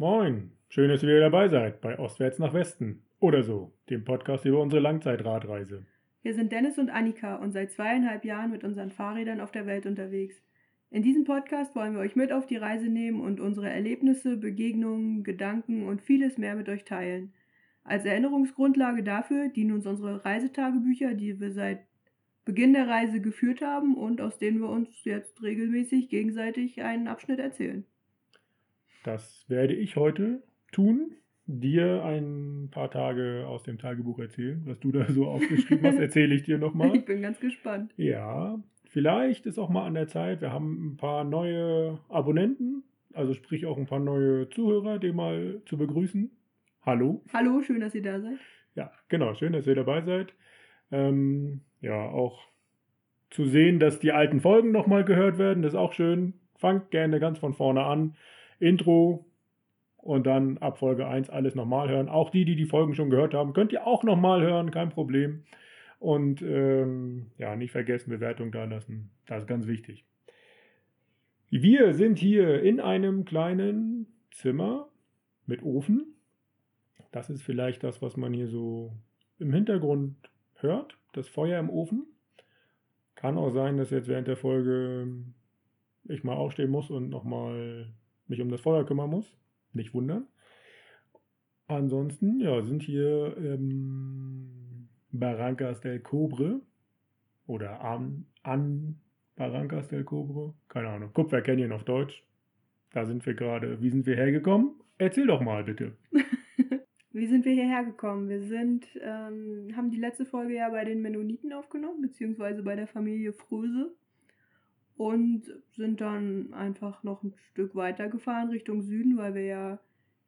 Moin, schön, dass ihr wieder dabei seid bei Ostwärts nach Westen oder so, dem Podcast über unsere Langzeitradreise. Wir sind Dennis und Annika und seit zweieinhalb Jahren mit unseren Fahrrädern auf der Welt unterwegs. In diesem Podcast wollen wir euch mit auf die Reise nehmen und unsere Erlebnisse, Begegnungen, Gedanken und vieles mehr mit euch teilen. Als Erinnerungsgrundlage dafür dienen uns unsere Reisetagebücher, die wir seit Beginn der Reise geführt haben und aus denen wir uns jetzt regelmäßig gegenseitig einen Abschnitt erzählen. Das werde ich heute tun, dir ein paar Tage aus dem Tagebuch erzählen. Was du da so aufgeschrieben hast, erzähle ich dir nochmal. Ich bin ganz gespannt. Ja, vielleicht ist auch mal an der Zeit. Wir haben ein paar neue Abonnenten, also sprich auch ein paar neue Zuhörer, die mal zu begrüßen. Hallo. Hallo, schön, dass ihr da seid. Ja, genau, schön, dass ihr dabei seid. Ähm, ja, auch zu sehen, dass die alten Folgen nochmal gehört werden, das ist auch schön. Fangt gerne ganz von vorne an. Intro und dann ab Folge 1 alles nochmal hören. Auch die, die die Folgen schon gehört haben, könnt ihr auch nochmal hören, kein Problem. Und ähm, ja, nicht vergessen, Bewertung da lassen. Das ist ganz wichtig. Wir sind hier in einem kleinen Zimmer mit Ofen. Das ist vielleicht das, was man hier so im Hintergrund hört. Das Feuer im Ofen. Kann auch sein, dass jetzt während der Folge ich mal aufstehen muss und nochmal mich um das Feuer kümmern muss. Nicht wundern. Ansonsten, ja, sind hier ähm, Barrancas del Cobre oder an, an Barrancas del Cobre, keine Ahnung, Kupfer Canyon auf Deutsch. Da sind wir gerade. Wie sind wir hergekommen? Erzähl doch mal bitte. Wie sind wir hierher gekommen? Wir sind, ähm, haben die letzte Folge ja bei den Mennoniten aufgenommen, beziehungsweise bei der Familie Fröse und sind dann einfach noch ein Stück weiter gefahren Richtung Süden, weil wir ja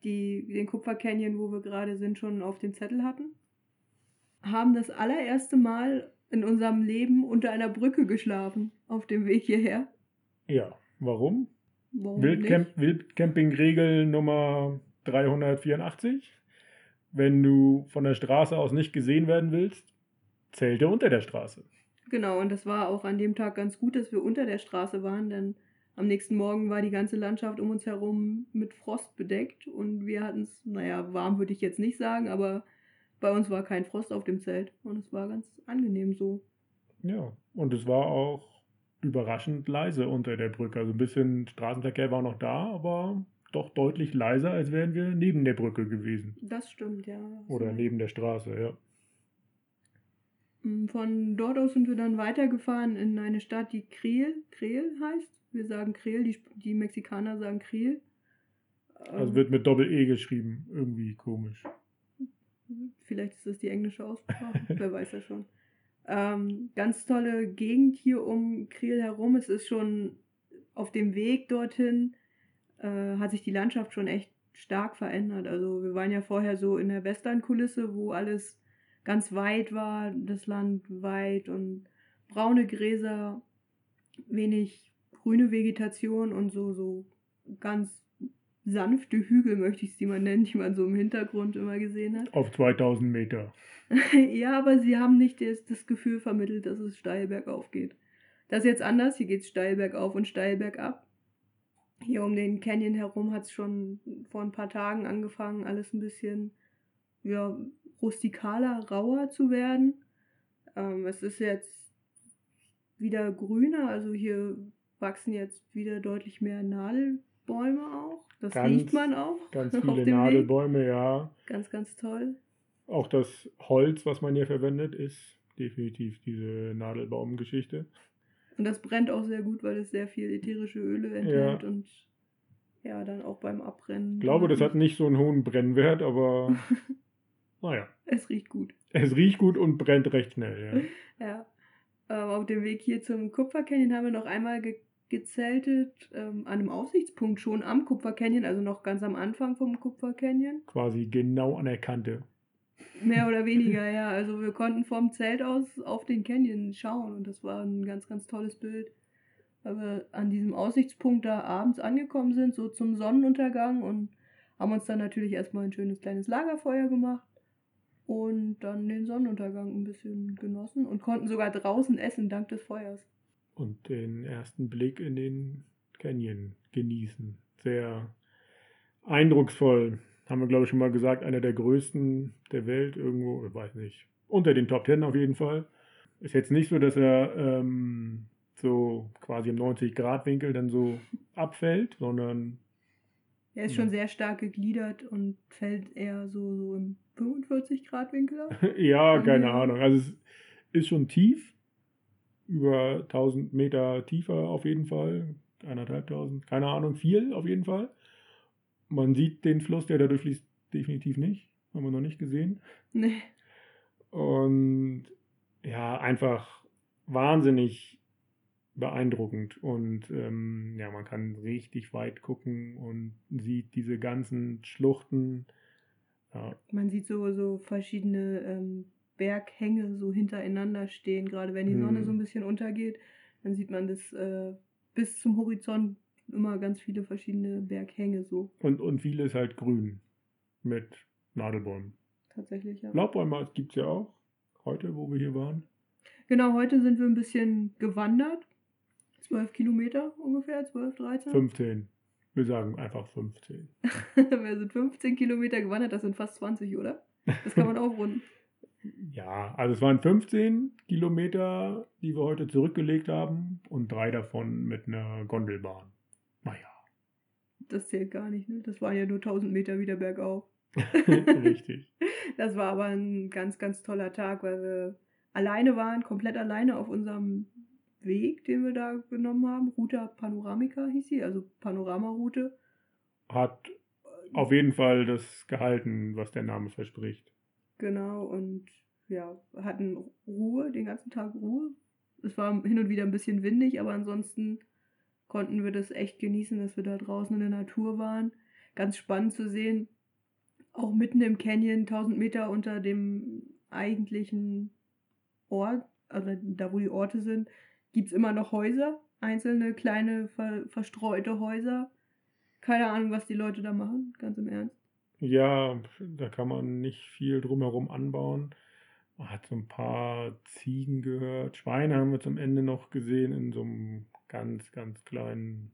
die, den Kupfer Canyon, wo wir gerade sind, schon auf dem Zettel hatten. Haben das allererste Mal in unserem Leben unter einer Brücke geschlafen auf dem Weg hierher. Ja, warum? warum Wildcamp Wildcamping-Regel Nummer 384. Wenn du von der Straße aus nicht gesehen werden willst, zählte unter der Straße. Genau, und das war auch an dem Tag ganz gut, dass wir unter der Straße waren, denn am nächsten Morgen war die ganze Landschaft um uns herum mit Frost bedeckt und wir hatten es, naja, warm würde ich jetzt nicht sagen, aber bei uns war kein Frost auf dem Zelt und es war ganz angenehm so. Ja, und es war auch überraschend leise unter der Brücke. Also ein bisschen Straßenverkehr war noch da, aber doch deutlich leiser, als wären wir neben der Brücke gewesen. Das stimmt, ja. Oder neben der Straße, ja. Mm, von dort aus sind wir dann weitergefahren in eine Stadt, die Creel, Creel heißt. Wir sagen Creel, die, die Mexikaner sagen Creel. Also ähm, wird mit Doppel-E geschrieben. Irgendwie komisch. Vielleicht ist das die englische Aussprache, wer weiß ja schon. Ähm, ganz tolle Gegend hier um Creel herum. Es ist schon auf dem Weg dorthin, äh, hat sich die Landschaft schon echt stark verändert. Also wir waren ja vorher so in der Western-Kulisse, wo alles ganz weit war, das Land weit und braune Gräser, wenig grüne Vegetation und so, so ganz sanfte Hügel, möchte ich sie mal nennen, die man so im Hintergrund immer gesehen hat. Auf 2000 Meter. ja, aber sie haben nicht das, das Gefühl vermittelt, dass es steil bergauf geht. Das ist jetzt anders, hier geht es steil bergauf und steil bergab. Hier um den Canyon herum hat es schon vor ein paar Tagen angefangen, alles ein bisschen ja, rustikaler, rauer zu werden. Ähm, es ist jetzt wieder grüner, also hier wachsen jetzt wieder deutlich mehr Nadelbäume auch. Das ganz, riecht man auch. Ganz viele Nadelbäume, Weg. ja. Ganz, ganz toll. Auch das Holz, was man hier verwendet, ist definitiv diese Nadelbaumgeschichte. Und das brennt auch sehr gut, weil es sehr viel ätherische Öle enthält ja. und ja, dann auch beim Abbrennen. Ich glaube, das hat nicht so einen hohen Brennwert, aber Naja. Es riecht gut. Es riecht gut und brennt recht schnell, ja. ja. Ähm, auf dem Weg hier zum Kupfer Canyon haben wir noch einmal ge gezeltet, ähm, an einem Aussichtspunkt schon am Kupfer Canyon, also noch ganz am Anfang vom Kupfer Canyon. Quasi genau an der Kante. Mehr oder weniger, ja. Also wir konnten vom Zelt aus auf den Canyon schauen und das war ein ganz, ganz tolles Bild. Weil wir an diesem Aussichtspunkt da abends angekommen sind, so zum Sonnenuntergang und haben uns dann natürlich erstmal ein schönes kleines Lagerfeuer gemacht und dann den Sonnenuntergang ein bisschen genossen und konnten sogar draußen essen dank des Feuers. Und den ersten Blick in den Canyon genießen. Sehr eindrucksvoll. Haben wir, glaube ich, schon mal gesagt, einer der größten der Welt irgendwo, ich weiß nicht, unter den Top Ten auf jeden Fall. Ist jetzt nicht so, dass er ähm, so quasi im 90-Grad-Winkel dann so abfällt, sondern. Er ist schon sehr stark gegliedert und fällt eher so, so im 45-Grad-Winkel ab. ja, keine Ahnung. Also es ist schon tief, über 1000 Meter tiefer auf jeden Fall, eineinhalbtausend, keine Ahnung, viel auf jeden Fall. Man sieht den Fluss, der dadurch fließt, definitiv nicht. Haben wir noch nicht gesehen. Nee. Und ja, einfach wahnsinnig beeindruckend. Und ähm, ja, man kann richtig weit gucken und sieht diese ganzen Schluchten. Ja. Man sieht so, so verschiedene ähm, Berghänge so hintereinander stehen, gerade wenn die Sonne Hm. so ein bisschen untergeht, dann sieht man das äh, bis zum Horizont immer ganz viele verschiedene Berghänge so Und, und vieles halt grün mit Nadelbäumen. tatsächlich. Ja. Laubbäume gibt es ja auch. Heute, wo wir hier waren. Genau, heute sind wir ein bisschen gewandert. 12 Kilometer ungefähr, 12, 13. 15. Wir sagen einfach 15. wir sind 15 Kilometer gewandert, das sind fast 20, oder? Das kann man aufrunden. Ja, also es waren 15 Kilometer, die wir heute zurückgelegt haben und drei davon mit einer Gondelbahn. Naja, Das zählt gar nicht, ne? Das waren ja nur 1000 Meter wieder bergauf. richtig. Das war aber ein ganz, ganz toller Tag, weil wir alleine waren, komplett alleine auf unserem Weg, den wir da genommen haben. Ruta Panoramica hieß sie, also Panoramaroute. Hat auf jeden Fall das gehalten, was der Name verspricht. Genau, und ja, hatten Ruhe, den ganzen Tag Ruhe. Es war hin und wieder ein bisschen windig, aber ansonsten konnten wir das echt genießen, dass wir da draußen in der Natur waren. Ganz spannend zu sehen, auch mitten im Canyon, 1000 Meter unter dem eigentlichen Ort, also da wo die Orte sind, gibt es immer noch Häuser, einzelne kleine ver verstreute Häuser. Keine Ahnung, was die Leute da machen, ganz im Ernst. Ja, da kann man nicht viel drumherum anbauen. Man hat so ein paar Ziegen gehört. Schweine haben wir zum Ende noch gesehen in so einem ganz, ganz kleinen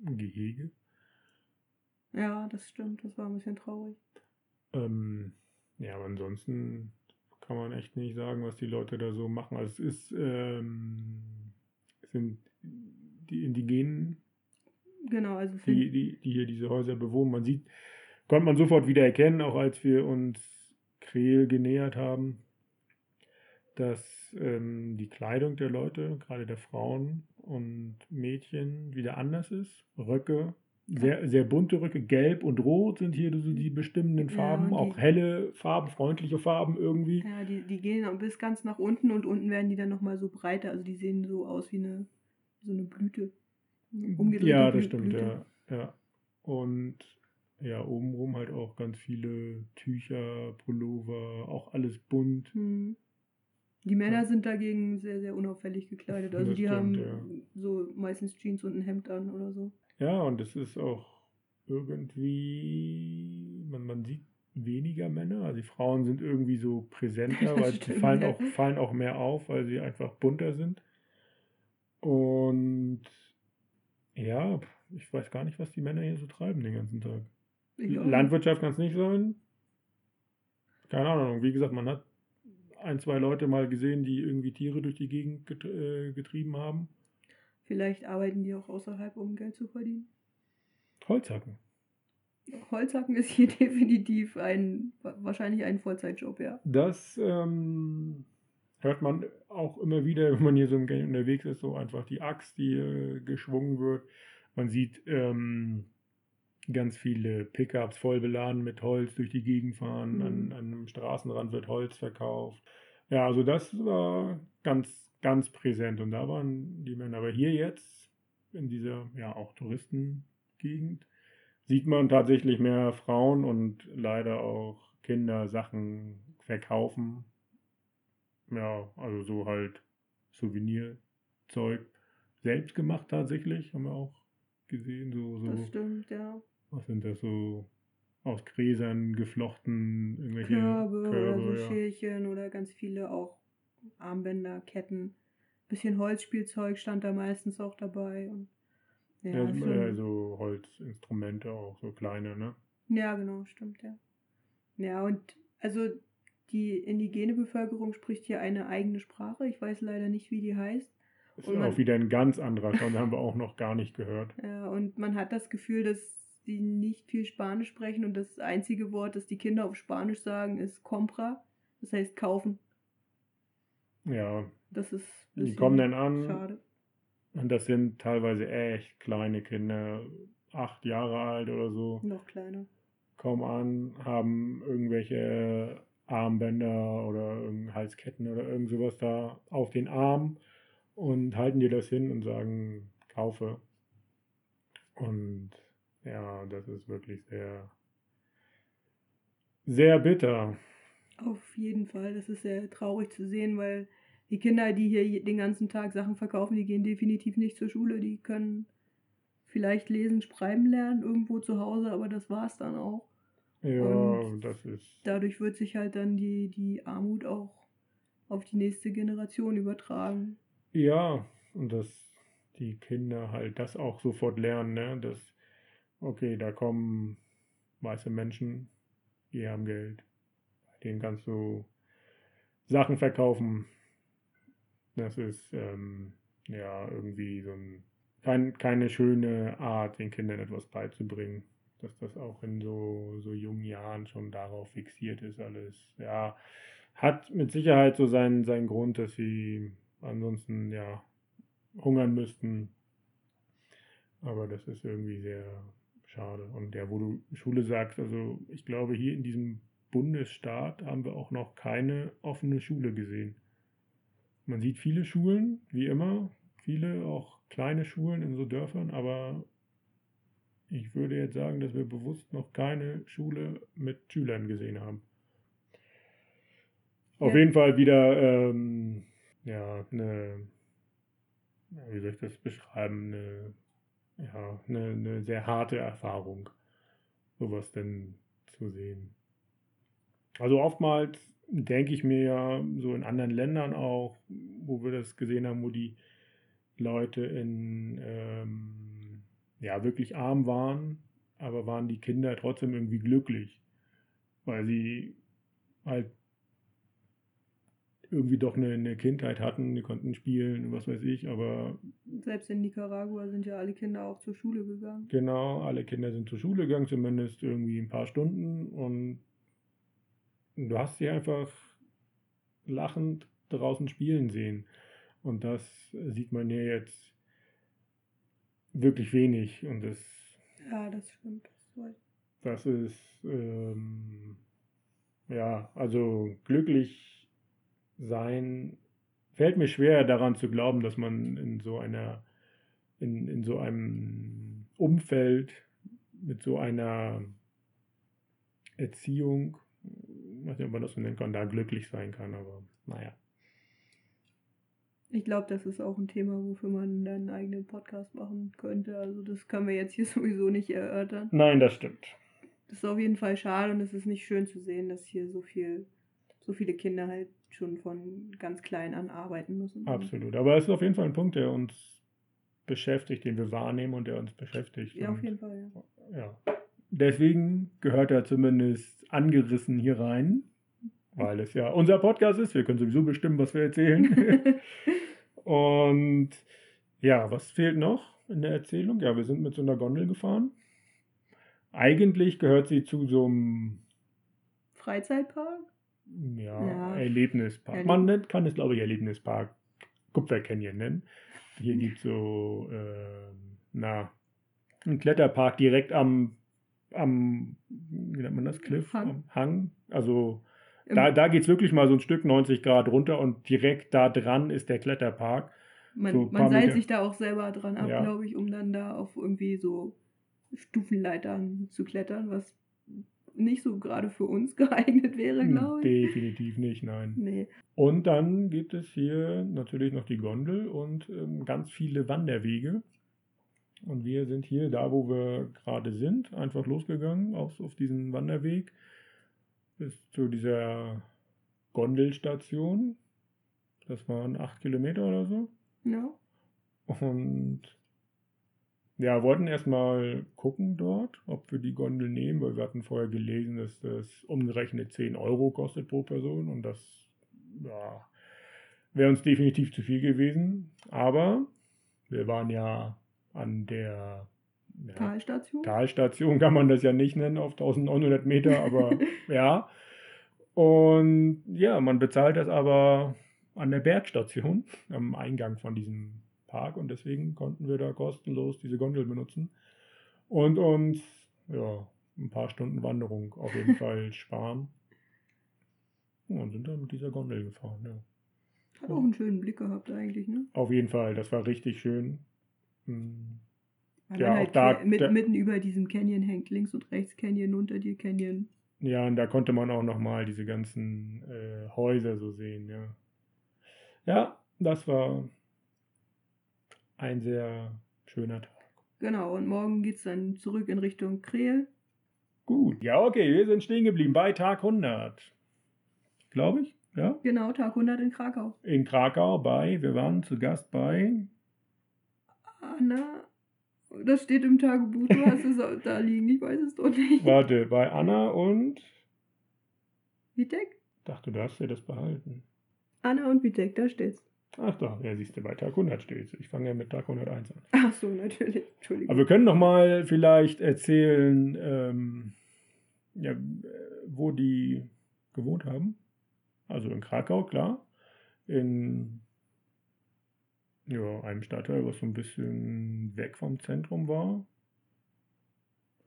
Gehege. Ja, das stimmt, das war ein bisschen traurig. Ähm, ja, aber ansonsten kann man echt nicht sagen, was die Leute da so machen. Also es ist, ähm, sind die Indigenen, Genau, also die, die, die hier diese Häuser bewohnen. Man sieht, konnte man sofort wieder erkennen, auch als wir uns Kreel genähert haben, dass ähm, die Kleidung der Leute, gerade der Frauen und Mädchen, wieder anders ist. Röcke, sehr, sehr bunte Röcke, gelb und rot sind hier so die bestimmenden Ja, Farben, und auch die- helle Farben, freundliche Farben irgendwie. Ja, die, die gehen bis ganz nach unten und unten werden die dann nochmal so breiter. Also die sehen so aus wie eine, so eine Blüte. Umgedrehte Ja, das stimmt, Blüte. ja. ja. Und ja, obenrum halt auch ganz viele Tücher, Pullover, auch alles bunt. Hm. Die Männer Ja. sind dagegen sehr, sehr unauffällig gekleidet. Also Das die stimmt, haben ja. so meistens Jeans und ein Hemd an oder so. Ja, und es ist auch irgendwie, man, man sieht weniger Männer. Also die Frauen sind irgendwie so präsenter, weil sie fallen ja. auch, fallen auch mehr auf, weil sie einfach bunter sind. Und ja, ich weiß gar nicht, was die Männer hier so treiben den ganzen Tag. Landwirtschaft kann es nicht sein. Keine Ahnung. Wie gesagt, man hat ein, zwei Leute mal gesehen, die irgendwie Tiere durch die Gegend äh, getrieben haben. Vielleicht arbeiten die auch außerhalb, um Geld zu verdienen. Holzhacken. Holzhacken ist hier definitiv ein, wahrscheinlich ein Vollzeitjob, ja. Das ähm, hört man auch immer wieder, wenn man hier so im Gang unterwegs ist, so einfach die Axt, die äh, geschwungen wird. Man sieht ähm, ganz viele Pickups voll beladen mit Holz durch die Gegend fahren. Mhm. An, an einem Straßenrand wird Holz verkauft. Ja, also das war ganz, ganz präsent. Und da waren die Männer. Aber hier jetzt, in dieser ja auch Touristengegend, sieht man tatsächlich mehr Frauen und leider auch Kinder Sachen verkaufen. Ja, also so halt Souvenirzeug selbst gemacht tatsächlich, haben wir auch gesehen. So, Das so stimmt, ja. was sind das so aus Gräsern geflochten, irgendwelche Körbe, oder so ja. Schälchen oder ganz viele auch Armbänder, Ketten. Bisschen Holzspielzeug stand da meistens auch dabei. Und Ja, Ja, ist so, schon- äh, so Holzinstrumente auch, so kleine, ne? Ja, genau, stimmt, ja. Ja, und also die indigene Bevölkerung spricht hier eine eigene Sprache. Ich weiß leider nicht, wie die heißt. Ist Und man- auch wieder ein ganz anderer den haben wir auch noch gar nicht gehört. Ja, und man hat das Gefühl, dass sie nicht viel Spanisch sprechen und das einzige Wort, das die Kinder auf Spanisch sagen, ist compra. Das heißt kaufen. Ja, Das ist die kommen dann an schade. und das sind teilweise echt kleine Kinder, acht Jahre alt oder so, Noch kleiner. kommen an, haben irgendwelche Armbänder oder Halsketten oder irgend sowas da auf den Arm und halten dir das hin und sagen, kaufe. Und ja, das ist wirklich sehr, sehr bitter. Auf jeden Fall. Das ist sehr traurig zu sehen, weil die Kinder, die hier den ganzen Tag Sachen verkaufen, die gehen definitiv nicht zur Schule. Die können vielleicht lesen, schreiben lernen irgendwo zu Hause, aber das war's dann auch. Ja, Und das ist, Dadurch wird sich halt dann die, die Armut auch auf die nächste Generation übertragen. ja, und dass die Kinder halt das auch sofort lernen, ne? Dass, okay, da kommen weiße Menschen, die haben Geld. Denen kannst du Sachen verkaufen. Das ist ähm, ja irgendwie so ein, kein, keine schöne Art, den Kindern etwas beizubringen. Dass das auch in so, so jungen Jahren schon darauf fixiert ist, alles. Ja, hat mit Sicherheit so seinen, seinen Grund, dass sie ansonsten ja hungern müssten. Aber das ist irgendwie sehr schade. Und ja, wo du Schule sagst, also ich glaube, hier in diesem Bundesstaat haben wir auch noch keine offene Schule gesehen. Man sieht viele Schulen, wie immer, viele auch kleine Schulen in so Dörfern, aber ich würde jetzt sagen, dass wir bewusst noch keine Schule mit Schülern gesehen haben. Auf Ja. jeden Fall wieder ähm, ja, eine, wie soll ich das beschreiben, eine, ja, eine, eine sehr harte Erfahrung, sowas denn zu sehen. Also oftmals denke ich mir ja, so in anderen Ländern auch, wo wir das gesehen haben, wo die Leute in ähm, ja wirklich arm waren, aber waren die Kinder trotzdem irgendwie glücklich, weil sie halt irgendwie doch eine, eine Kindheit hatten, die konnten spielen, was weiß ich, aber Selbst in Nicaragua sind ja alle Kinder auch zur Schule gegangen. Genau, alle Kinder sind zur Schule gegangen, zumindest irgendwie ein paar Stunden und du hast sie einfach lachend draußen spielen sehen. Und das sieht man ja jetzt wirklich wenig und das, Ja, das stimmt. Das ist, ähm, ja, also glücklich sein fällt mir schwer daran zu glauben, dass man in so einer, in, in so einem Umfeld mit so einer Erziehung, weiß nicht, ob man das so nennen kann, da glücklich sein kann, aber naja. Ich glaube, das ist auch ein Thema, wofür man dann einen eigenen Podcast machen könnte. Also das können wir jetzt hier sowieso nicht erörtern. Nein, das stimmt. Das ist auf jeden Fall schade und es ist nicht schön zu sehen, dass hier so viel, so viele Kinder halt schon von ganz klein an arbeiten müssen. Absolut. Aber es ist auf jeden Fall ein Punkt, der uns beschäftigt, den wir wahrnehmen und der uns beschäftigt. Ja, auf jeden Fall, ja. ja. Deswegen gehört er zumindest angerissen hier rein, weil es ja unser Podcast ist. Wir können sowieso bestimmen, was wir erzählen. und ja, was fehlt noch in der Erzählung? Ja, wir sind mit so einer Gondel gefahren. Eigentlich gehört sie zu so einem Freizeitpark? ja, Ja. Erlebnispark. Erleb- Man kann es, glaube ich, Erlebnispark Kupfer Canyon nennen. Hier gibt es so, ähm, na, einen Kletterpark direkt am, am, wie nennt man das, Cliff? Hang. Am Hang. Also Im- da, da geht es wirklich mal so ein Stück 90 Grad runter und direkt da dran ist der Kletterpark. Man, so man seilt Meter. sich da auch selber dran ab, Ja. glaube ich, um dann da auf irgendwie so Stufenleitern zu klettern, was nicht so gerade für uns geeignet wäre, glaube ich. Definitiv nicht, nein. Nee. Und dann gibt es hier natürlich noch die Gondel und ähm, ganz viele Wanderwege. Und wir sind hier, da wo wir gerade sind, einfach losgegangen auf, auf diesen Wanderweg bis zu dieser Gondelstation. Das waren acht Kilometer oder so. Ja. Und Ja, wollten erstmal gucken dort, ob wir die Gondel nehmen, weil wir hatten vorher gelesen, dass das umgerechnet 10 Euro kostet pro Person und das ja, wäre uns definitiv zu viel gewesen. Aber wir waren ja an der ja, Talstation? Talstation, kann man das ja nicht nennen, auf 1900 Meter, aber ja. Und ja, man bezahlt das aber an der Bergstation, am Eingang von diesem Park und deswegen konnten wir da kostenlos diese Gondel benutzen und uns ja, ein paar Stunden Wanderung auf jeden Fall sparen. Und sind dann mit dieser Gondel gefahren, ja. Hat auch einen schönen Blick gehabt eigentlich, ne? Auf jeden Fall, das war richtig schön. Hm. Weil Ja, halt da- mit, da- mitten über diesem Canyon hängt, links und rechts Canyon, unter dir Canyon. Ja, und da konnte man auch nochmal diese ganzen äh, Häuser so sehen, ja. Ja, das war ein sehr schöner Tag. Genau, und morgen geht's dann zurück in Richtung Kreel. Gut. Ja, okay, wir sind stehen geblieben bei Tag 100. Glaube ich, ja. Genau, Tag 100 in Krakau. In Krakau bei, wir waren zu Gast bei, Anna, das steht im Tagebuch, du hast es auch da liegen, ich weiß es doch nicht. warte, bei Anna und, Vitek? dachte, du hast ja das behalten. Anna und Vitek, da steht's. Ach da, ja, siehst du, bei Tag 100 steht Ich fange ja mit Tag 101 an. Ach so, natürlich. Entschuldigung. Aber wir können noch mal vielleicht erzählen, ähm, ja, wo die gewohnt haben. Also in Krakau, klar. In ja, einem Stadtteil, was so ein bisschen weg vom Zentrum war.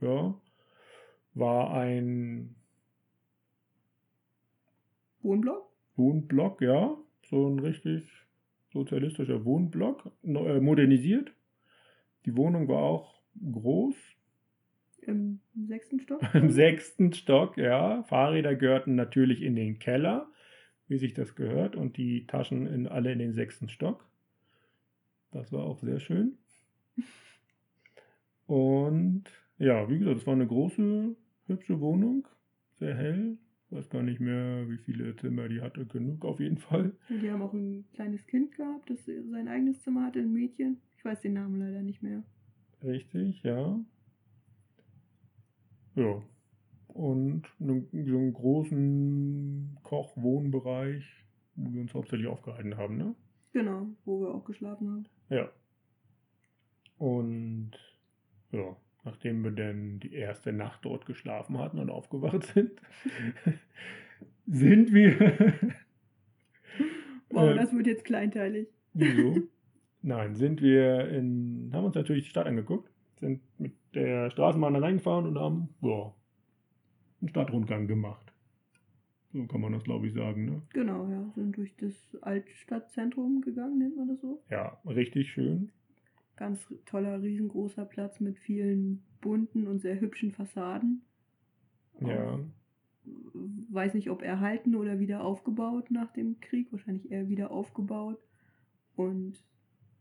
Ja. War ein Wohnblock? Wohnblock, ja. So ein richtig sozialistischer Wohnblock, äh, modernisiert. Die Wohnung war auch groß, Im sechsten Stock? Im sechsten Stock, ja. Fahrräder gehörten natürlich in den Keller, wie sich das gehört, und die Taschen in, alle in den sechsten Stock. Das war auch sehr schön. Und ja, wie gesagt, es war eine große, hübsche Wohnung, sehr hell. Ich weiß gar nicht mehr, wie viele Zimmer die hatte, genug auf jeden Fall. Und die haben auch ein kleines Kind gehabt, das sein eigenes Zimmer hatte, ein Mädchen. Ich weiß den Namen leider nicht mehr. Richtig, ja. Ja. Und einen- so einen großen Koch-Wohnbereich, wo wir uns hauptsächlich aufgehalten haben, ne? Genau, wo wir auch geschlafen haben. Ja. Und ja, nachdem wir dann die erste Nacht dort geschlafen hatten und aufgewacht sind, sind wir. Wow, Äh, das wird jetzt kleinteilig. Wieso? Nein, sind wir in, haben uns natürlich die Stadt angeguckt, sind mit der Straßenbahn da reingefahren und haben, ja, einen Stadtrundgang gemacht. So kann man das, glaube ich, sagen, ne? Genau, ja. Sind durch das Altstadtzentrum gegangen, nennt man das so. Ja, richtig schön. Ganz toller, riesengroßer Platz mit vielen bunten und sehr hübschen Fassaden. Ja, Auch, weiß nicht, ob erhalten oder wieder aufgebaut nach dem Krieg. Wahrscheinlich eher wieder aufgebaut. Und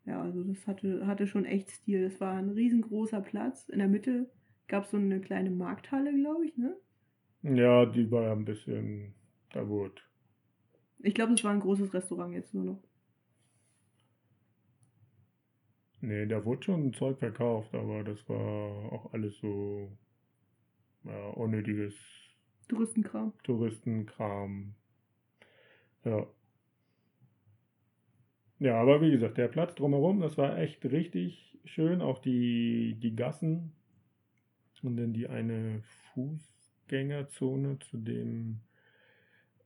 ja, also das hatte, hatte schon echt Stil. Das war ein riesengroßer Platz. In der Mitte gab es so eine kleine Markthalle, glaube ich, ne? ja, die war ein bisschen, da wurde, Ich glaube, es war ein großes Restaurant jetzt nur noch. nee, da wurde schon Zeug verkauft, aber das war auch alles so, ja, unnötiges Touristenkram. Touristenkram. Ja. Ja, aber wie gesagt, der Platz drumherum, das war echt richtig schön. Auch die, die Gassen und dann die eine Fußgängerzone zu dem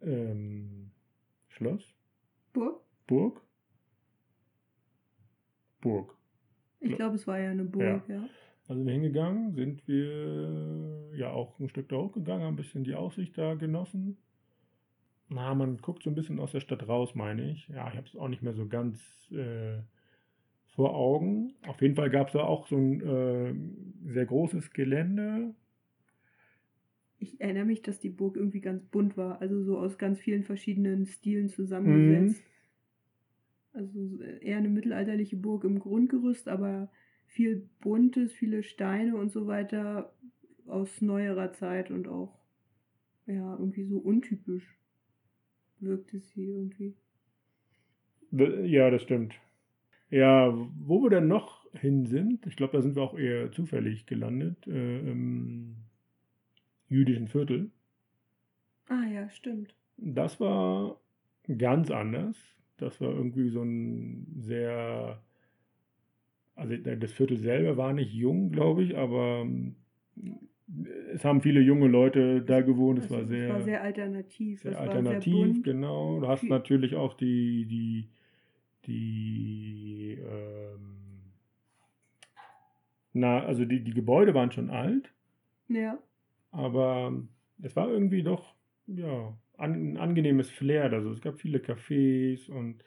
ähm, Schloss. Burg? Burg? Burg. Ich Ja. glaube, es war ja eine Burg, ja. Also wir hingegangen, sind wir ja auch ein Stück da hochgegangen, haben ein bisschen die Aussicht da genossen. Na, man guckt so ein bisschen aus der Stadt raus, meine ich. Ja, ich habe es auch nicht mehr so ganz äh, vor Augen. Auf jeden Fall gab es da auch so ein äh, sehr großes Gelände. Ich erinnere mich, dass die Burg irgendwie ganz bunt war. Also so aus ganz vielen verschiedenen Stilen zusammengesetzt. Also eher eine mittelalterliche Burg im Grundgerüst, aber viel Buntes, viele Steine und so weiter aus neuerer Zeit und auch ja, irgendwie so untypisch wirkte sie irgendwie. Ja, das stimmt. Ja, wo wir dann noch hin sind, ich glaube, da sind wir auch eher zufällig gelandet, äh, im jüdischen Viertel. Ah ja, stimmt. Das war ganz anders. Das war irgendwie so ein sehr, also das Viertel selber war nicht jung, glaube ich, aber ähm, es haben viele junge Leute da gewohnt. Es Also, war es sehr, war sehr alternativ. sehr alternativ, sehr genau. Du hast natürlich auch die, die, die, ähm, na, also die, die Gebäude waren schon alt. Ja, Aber es war irgendwie doch, ja, an, ein angenehmes Flair. Also es gab viele Cafés und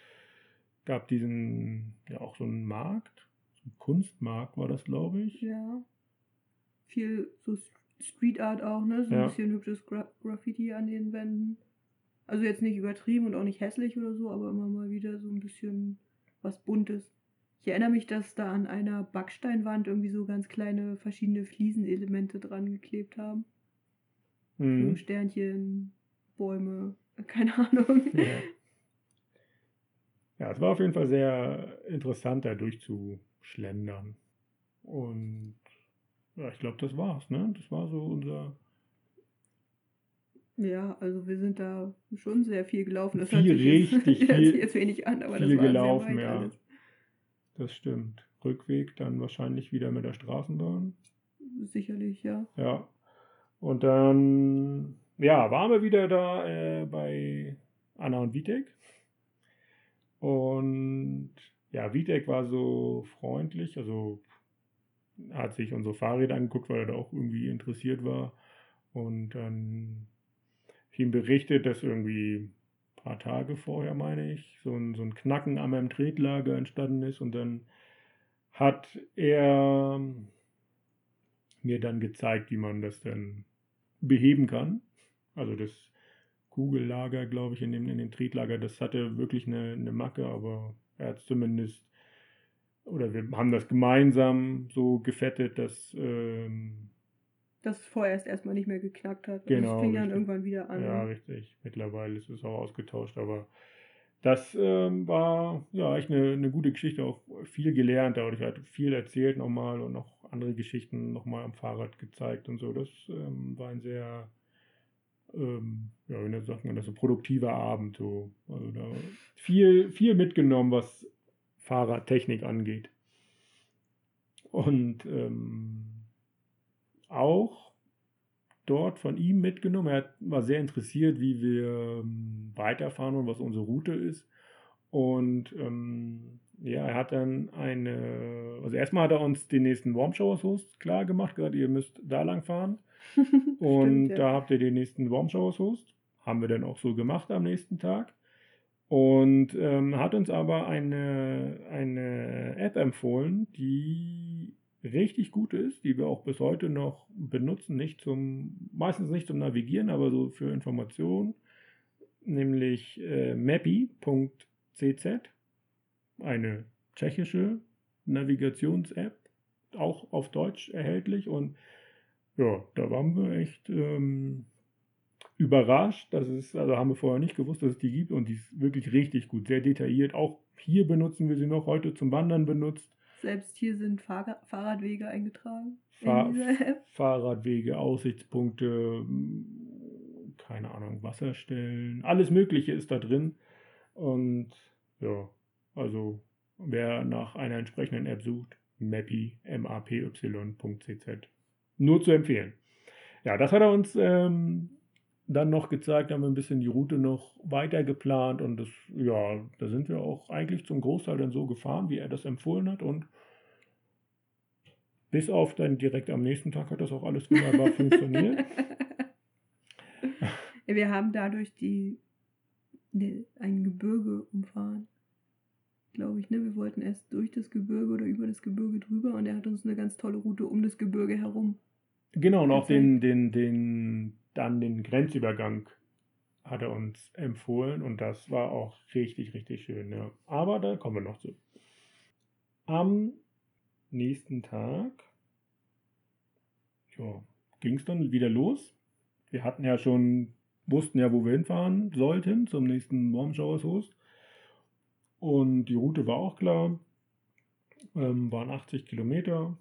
gab diesen, ja auch so einen Markt, so einen Kunstmarkt war das, glaube ich. ja. Viel so Street Art auch, ne? So ein Ja. bisschen hübsches Gra Graffiti an den Wänden. Also jetzt nicht übertrieben und auch nicht hässlich oder so, aber immer mal wieder so ein bisschen was Buntes. Ich erinnere mich, dass da an einer Backsteinwand irgendwie so ganz kleine verschiedene Fliesenelemente dran geklebt haben. Mhm. Sternchen, Bäume, keine Ahnung. Ja. ja, es war auf jeden Fall sehr interessant, da durchzuschlendern. Und ja, ich glaube, das war's, ne? Das war so unser Ja, also wir sind da schon sehr viel gelaufen. Das Viel, jetzt, richtig sich viel- jetzt wenig an, aber das viel war gelaufen, sehr weit ja. alles. Das stimmt. Rückweg dann wahrscheinlich wieder mit der Straßenbahn. Sicherlich, ja. Ja. Und dann, ja, waren wir wieder da äh, bei Anna und Vitek. Und ja, Vitek war so freundlich, also hat sich unsere Fahrräder angeguckt, weil er da auch irgendwie interessiert war. Und dann ihm berichtet, dass irgendwie ein paar Tage vorher, meine ich, so ein, so ein Knacken an meinem Tretlager entstanden ist. Und dann hat er mir dann gezeigt, wie man das dann beheben kann. Also das Kugellager, glaube ich, in dem, in dem Tretlager, das hatte wirklich eine, eine Macke, aber er hat zumindest, oder wir haben das gemeinsam so gefettet, dass, ähm, Das vorerst erstmal nicht mehr geknackt hat. Genau, Es fing dann irgendwann wieder an. ja, richtig, mittlerweile ist es auch ausgetauscht, aber das ähm, war ja echt eine, eine gute Geschichte, auch viel gelernt, dadurch hat viel erzählt nochmal und noch andere Geschichten nochmal am Fahrrad gezeigt und so. Das ähm, war ein sehr, ähm, ja, wie sagt man das, so produktiver Abend. So. Also da viel, viel mitgenommen, was Fahrradtechnik angeht. Und ähm, auch dort von ihm mitgenommen. Er war sehr interessiert, wie wir ähm, weiterfahren und was unsere Route ist. Und ähm, ja, er hat dann eine, also erstmal hat er uns den nächsten Warm Showers Host klar gemacht, gesagt, ihr müsst da lang fahren. Und Stimmt, ja. da habt ihr den nächsten Warm Showers Host. Haben wir dann auch so gemacht am nächsten Tag. Und ähm, hat uns aber eine, eine App empfohlen, die richtig gut ist, die wir auch bis heute noch benutzen, nicht zum, meistens nicht zum Navigieren, aber so für Informationen, nämlich äh, mappy.cz, eine tschechische Navigations-App, auch auf Deutsch erhältlich und ja, da waren wir echt ähm, überrascht, dass es, also haben wir vorher nicht gewusst, dass es die gibt und die ist wirklich richtig gut, sehr detailliert. Auch hier benutzen wir sie noch heute zum Wandern benutzt. Selbst hier sind Fahrrad Fahrradwege eingetragen Fahr. Fahrradwege, Aussichtspunkte, m, keine Ahnung, Wasserstellen, alles Mögliche ist da drin. Und ja, also wer nach einer entsprechenden App sucht, mappy, mapy.cz. Nur zu empfehlen. Ja, das hat er uns ähm, dann noch gezeigt, haben wir ein bisschen die Route noch weiter geplant und das, ja, da sind wir auch eigentlich zum Großteil dann so gefahren, wie er das empfohlen hat und bis auf dann direkt am nächsten Tag hat das auch alles wunderbar funktioniert. Wir haben dadurch die, ne, ein Gebirge umfahren. Glaube ich, ne? Wir wollten erst durch das Gebirge oder über das Gebirge drüber und er hat uns eine ganz tolle Route um das Gebirge herum. Genau, und auch den, den, den, dann den Grenzübergang hat er uns empfohlen und das war auch richtig, richtig schön. Ja. Aber da kommen wir noch zu. Am nächsten Tag ja, ging es dann wieder los. Wir hatten ja schon, wussten ja, wo wir hinfahren sollten zum nächsten Warm Showers Host. Und die Route war auch klar. Ähm, waren 80 Kilometer.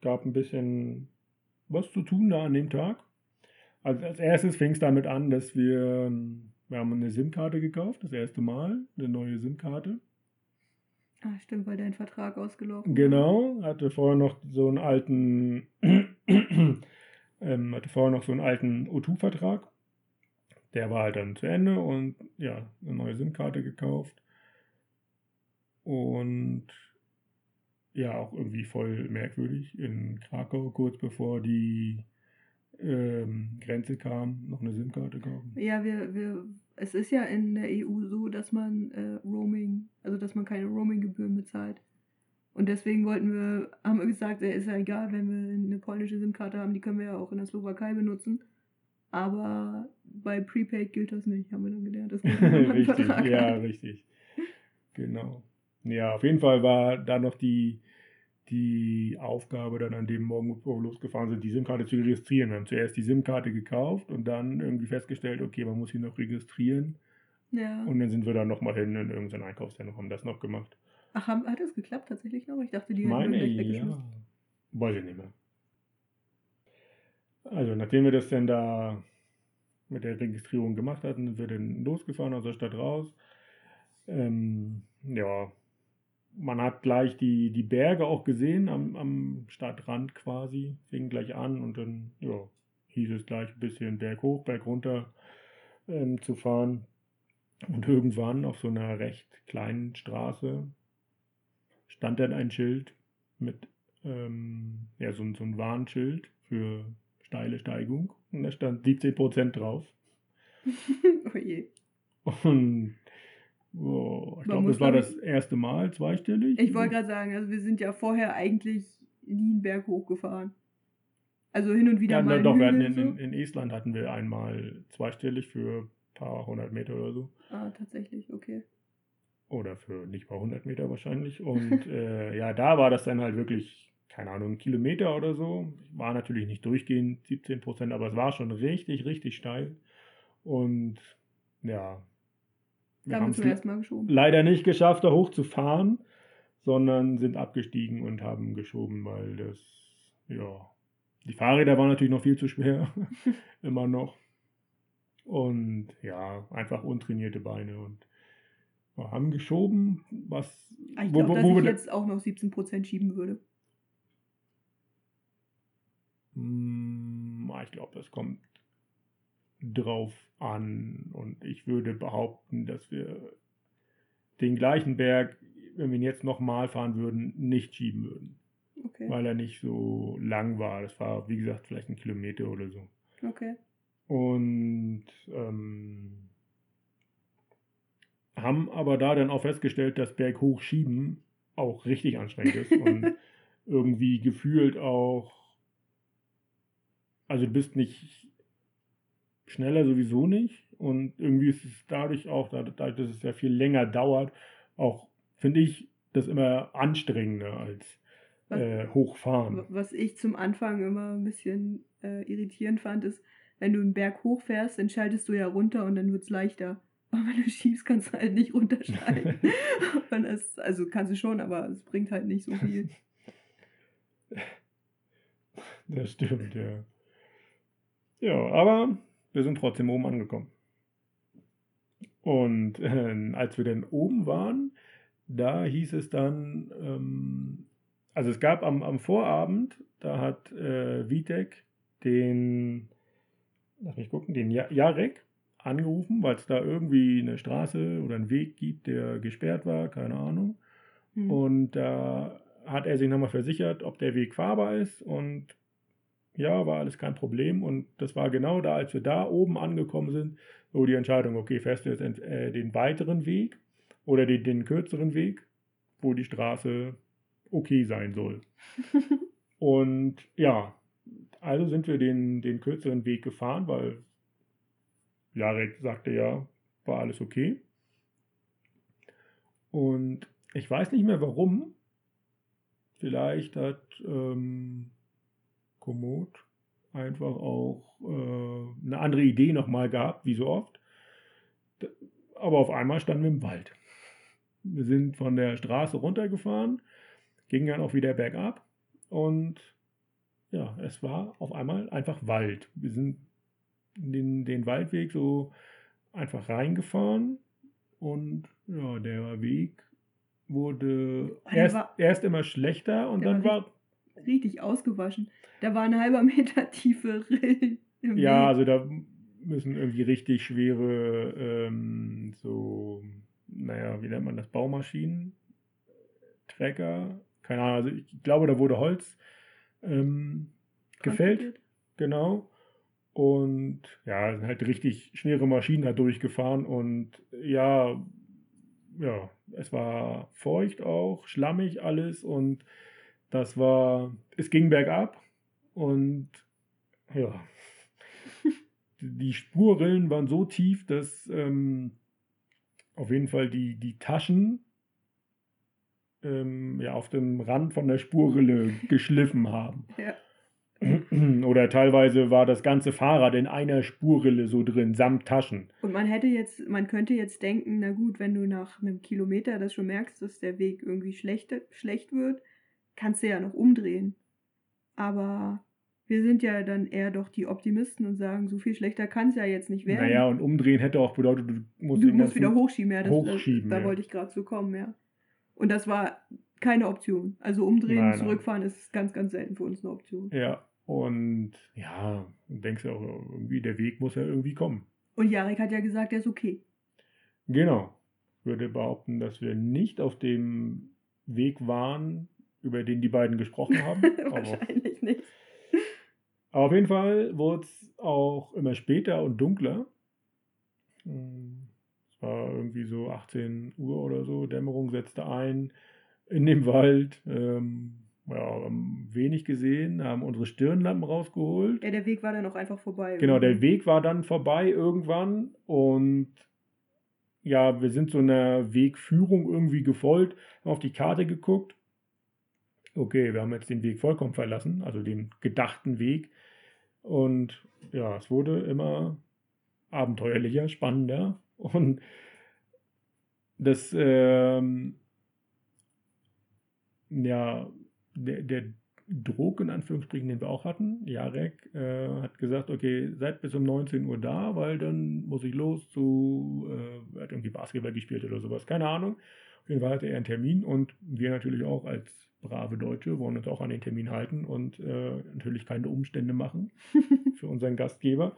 Gab ein bisschen was zu tun da an dem Tag. Also als erstes fing es damit an, dass wir, wir haben eine SIM-Karte gekauft, das erste Mal, eine neue SIM-Karte. Ah, stimmt, weil dein Vertrag ausgelaufen Genau, hatte vorher noch so einen alten, ähm, hatte vorher noch so einen alten O2-Vertrag. Der war halt dann zu Ende und ja, eine neue SIM-Karte gekauft. Und ja, auch irgendwie voll merkwürdig in Krakau, kurz bevor die ähm, Grenze kam, noch eine SIM-Karte kaufen. Ja, wir, wir, es ist ja in der EU so, dass man äh, Roaming, also dass man keine Roaming-Gebühren bezahlt. Und deswegen wollten wir, haben wir gesagt, ja, ist ja egal, wenn wir eine polnische SIM-Karte haben, die können wir ja auch in der Slowakei benutzen. Aber bei Prepaid gilt das nicht, haben wir dann gelernt. Das gilt richtig, ja, richtig. Genau. Ja, auf jeden Fall war da noch die, die Aufgabe dann an dem Morgen, wo wir losgefahren sind, die SIM-Karte zu registrieren. Wir haben zuerst die SIM-Karte gekauft und dann irgendwie festgestellt, okay, man muss sie noch registrieren. Ja. Und dann sind wir dann nochmal hin in irgendein Einkaufszentrum, haben das noch gemacht. Ach, haben, hat das geklappt tatsächlich noch? Ich dachte, die hätten Meine, wir gleich ja. Weiß ich nicht mehr. Also, nachdem wir das dann da mit der Registrierung gemacht hatten, sind wir dann losgefahren aus der Stadt raus. Ähm, ja, man hat gleich die, die Berge auch gesehen am, am Stadtrand quasi, fing gleich an und dann ja, hieß es gleich ein bisschen Berg hoch, Berg runter ähm, zu fahren. Und irgendwann auf so einer recht kleinen Straße stand dann ein Schild mit, ähm, ja, so, ein- so ein Warnschild für steile Steigung. Und da stand 17% drauf. oh je. Und oh, ich glaube, das war das erste Mal zweistellig. Ich wollte gerade sagen, also wir sind ja vorher eigentlich nie einen Berg hochgefahren. Also hin und wieder ja, mal doch, wir hatten in, so. in, in Estland hatten wir einmal zweistellig für ein paar hundert Meter oder so. Ah, tatsächlich, okay. Oder für nicht mal 100 Meter wahrscheinlich. Und äh, ja, da war das dann halt wirklich, keine Ahnung, ein Kilometer oder so. War natürlich nicht durchgehend 17 Prozent, aber es war schon richtig, richtig steil. Und ja, wir haben zum ersten Mal geschoben. leider nicht geschafft, da hochzufahren, sondern sind abgestiegen und haben geschoben, weil das, ja, die Fahrräder waren natürlich noch viel zu schwer, immer noch. Und ja, einfach untrainierte Beine und wir haben geschoben, was, Ah, Ich wo- glaube, wo- dass wo ich wir- jetzt auch noch 17% schieben würde. Hm, ich glaube, das kommt drauf an. Und ich würde behaupten, dass wir den gleichen Berg, wenn wir ihn jetzt nochmal fahren würden, nicht schieben würden. Okay. Weil er nicht so lang war. Das war, wie gesagt, vielleicht ein Kilometer oder so. Okay. Und ähm, haben aber da dann auch festgestellt, dass Berghochschieben auch richtig anstrengend ist und irgendwie gefühlt auch, also du bist nicht schneller sowieso nicht und irgendwie ist es dadurch auch, dadurch, dass es ja viel länger dauert, auch, finde ich, das immer anstrengender als Was- äh, Hochfahren. Was ich zum Anfang immer ein bisschen äh, irritierend fand, ist, wenn du einen Berg hochfährst, dann schaltest du ja runter und dann wird es leichter. Aber wenn du schiebst, kannst du halt nicht runterschalten. das, also kannst du schon, aber es bringt halt nicht so viel. Das stimmt, ja. Ja, aber wir sind trotzdem oben angekommen. Und äh, als wir dann oben waren, da hieß es dann, ähm, also es gab am, am Vorabend, da hat äh, Vitek den, lass mich gucken, den Ja- Jarek angerufen, weil es da irgendwie eine Straße oder einen Weg gibt, der gesperrt war, keine Ahnung. Hm. Und da hat er sich nochmal versichert, ob der Weg fahrbar ist. Und ja, war alles kein Problem. Und das war genau da, als wir da oben angekommen sind, so die Entscheidung, okay, fährst du jetzt äh, den weiteren Weg oder den, den kürzeren Weg, wo die Straße okay sein soll. Und ja, also sind wir den, den kürzeren Weg gefahren, weil Jarek sagte ja, war alles okay. Und ich weiß nicht mehr warum. Vielleicht hat ähm, Komoot einfach auch äh, eine andere Idee nochmal gehabt, wie so oft. Aber auf einmal standen wir im Wald. Wir sind von der Straße runtergefahren, ging dann auch wieder bergab und ja, es war auf einmal einfach Wald. Wir sind den, den Waldweg so einfach reingefahren und ja, der Weg wurde erst, erst immer schlechter und dann war, Richtig ausgewaschen. Da war ein halber Meter tiefe Rillen im ja, Weg. also da müssen irgendwie richtig schwere, ähm, so, naja, wie nennt man das, Baumaschinen, Trecker, keine Ahnung, also ich glaube, da wurde Holz ähm, gefällt. Genau. Und ja, sind halt richtig schwere Maschinen da durchgefahren und ja, ja, es war feucht auch, schlammig alles und das war, es ging bergab und ja, die Spurrillen waren so tief, dass ähm, auf jeden Fall die, die Taschen ähm, ja, auf dem Rand von der Spurrille geschliffen haben. Ja. Oder teilweise war das ganze Fahrrad in einer Spurrille so drin, samt Taschen. Und man hätte jetzt, man könnte jetzt denken, na gut, wenn du nach einem Kilometer das schon merkst, dass der Weg irgendwie schlecht, schlecht wird, kannst du ja noch umdrehen. Aber wir sind ja dann eher doch die Optimisten und sagen, so viel schlechter kann es ja jetzt nicht werden. Naja, und umdrehen hätte auch bedeutet, du musst du musst wieder hochschieben, ja. Das, hochschieben, da ja. wollte ich gerade zu kommen, ja. Und das war keine Option. Also umdrehen Nein, und nein. zurückfahren ist ganz, ganz selten für uns eine Option. Ja, und ja, du denkst ja auch irgendwie, der Weg muss ja irgendwie kommen. Und Jarek hat ja gesagt, er ist okay. Genau. Ich würde behaupten, dass wir nicht auf dem Weg waren, über den die beiden gesprochen haben. aber, Wahrscheinlich nicht. aber auf jeden Fall wurde es auch immer später und dunkler. Es war irgendwie so 18 Uhr oder so, Dämmerung setzte ein in dem Wald. Ähm, ja, haben wenig gesehen, haben unsere Stirnlampen rausgeholt. Ja, der Weg war dann auch einfach vorbei. Genau, der Weg war dann vorbei irgendwann und ja, wir sind so einer Wegführung irgendwie gefolgt, haben auf die Karte geguckt. Okay, wir haben jetzt den Weg vollkommen verlassen, also den gedachten Weg. Und ja, es wurde immer abenteuerlicher, spannender und das, ähm, ja, der, der Druck in Anführungsstrichen, den wir auch hatten, Jarek, äh, hat gesagt, okay, seid bis um 19 Uhr da, weil dann muss ich los zu, äh, hat irgendwie Basketball gespielt oder sowas, keine Ahnung. Auf hatte er einen Termin und wir natürlich auch als brave Deutsche wollen uns auch an den Termin halten und äh, natürlich keine Umstände machen für unseren Gastgeber.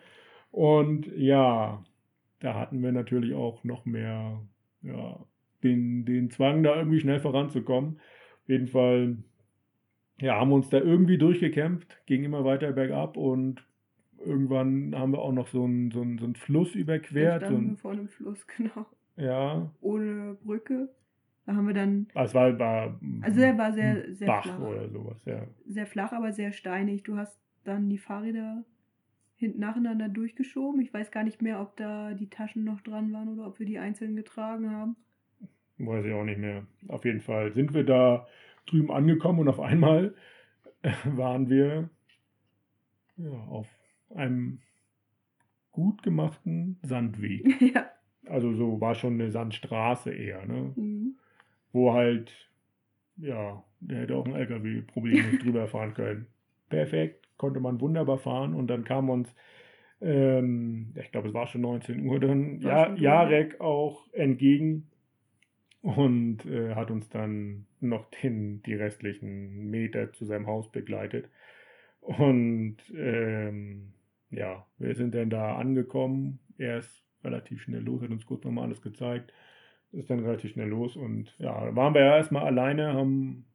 Und ja, da hatten wir natürlich auch noch mehr ja, den, den Zwang, da irgendwie schnell voranzukommen. Auf jeden Fall ja, haben uns da irgendwie durchgekämpft, ging immer weiter bergab und irgendwann haben wir auch noch so einen, so einen, so einen Fluss überquert. So standen wir ein, vor einem Fluss, genau. ja, Ohne Brücke. Da haben wir dann, Ah, es war, war also er war sehr, sehr Bach flach. oder sowas, ja. Sehr flach, aber sehr steinig. Du hast dann die Fahrräder hinten nacheinander durchgeschoben. Ich weiß gar nicht mehr, ob da die Taschen noch dran waren oder ob wir die einzeln getragen haben. Weiß ich auch nicht mehr. Auf jeden Fall sind wir da drüben angekommen und auf einmal waren wir ja, auf einem gut gemachten Sandweg. ja. Also so war schon eine Sandstraße eher, ne? Mhm. Wo halt, ja, der hätte auch ein LKW problemlos drüber fahren können. Perfekt, konnte man wunderbar fahren und dann kam uns, ähm, ich glaube, es war schon 19 Uhr dann, ja, Jarek auch entgegen und äh, hat uns dann noch den, die restlichen Meter zu seinem Haus begleitet. Und ähm, ja, wir sind dann da angekommen. Er ist relativ schnell los, hat uns kurz nochmal alles gezeigt. Ist dann relativ schnell los und ja, da waren wir ja erstmal alleine, haben.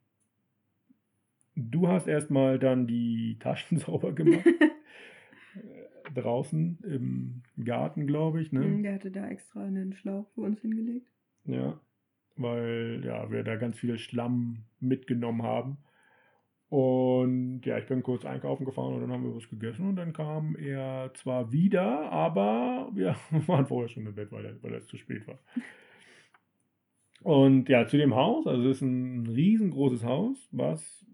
Du hast erstmal dann die Taschen sauber gemacht. Draußen im Garten, glaube ich, ne? Mhm, Der hatte da extra einen Schlauch für uns hingelegt. Ja, weil ja, wir da ganz viel Schlamm mitgenommen haben. Und ja, ich bin kurz einkaufen gefahren und dann haben wir was gegessen und dann kam er zwar wieder, aber wir waren vorher schon im Bett, weil, er, weil es zu spät war. Und ja, zu dem Haus, also es ist ein riesengroßes Haus, was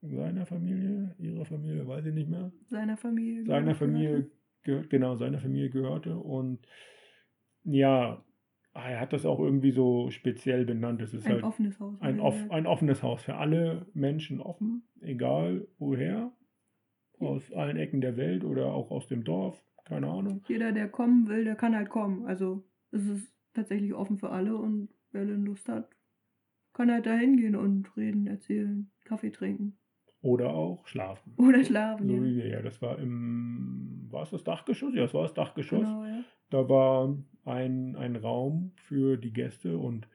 seiner Familie, ihrer Familie, weiß ich nicht mehr, Seiner Familie. seiner. Familie gehört, genau, seiner Familie gehörte. Und ja, er hat das auch irgendwie so speziell benannt. Es ist Ein halt offenes Haus. ein, off, ein offenes Haus für alle Menschen offen, egal woher, Ja. aus allen Ecken der Welt oder auch aus dem Dorf, keine Ahnung. Jeder, der kommen will, der kann halt kommen. Also es ist tatsächlich offen für alle und wer denn Lust hat, kann halt da hingehen und reden, erzählen, Kaffee trinken. Oder auch schlafen. Oder schlafen. So ja. ja. Das war im, war es das Dachgeschoss? Ja, es war das Dachgeschoss. Genau, ja. Da war ein, ein Raum für die Gäste und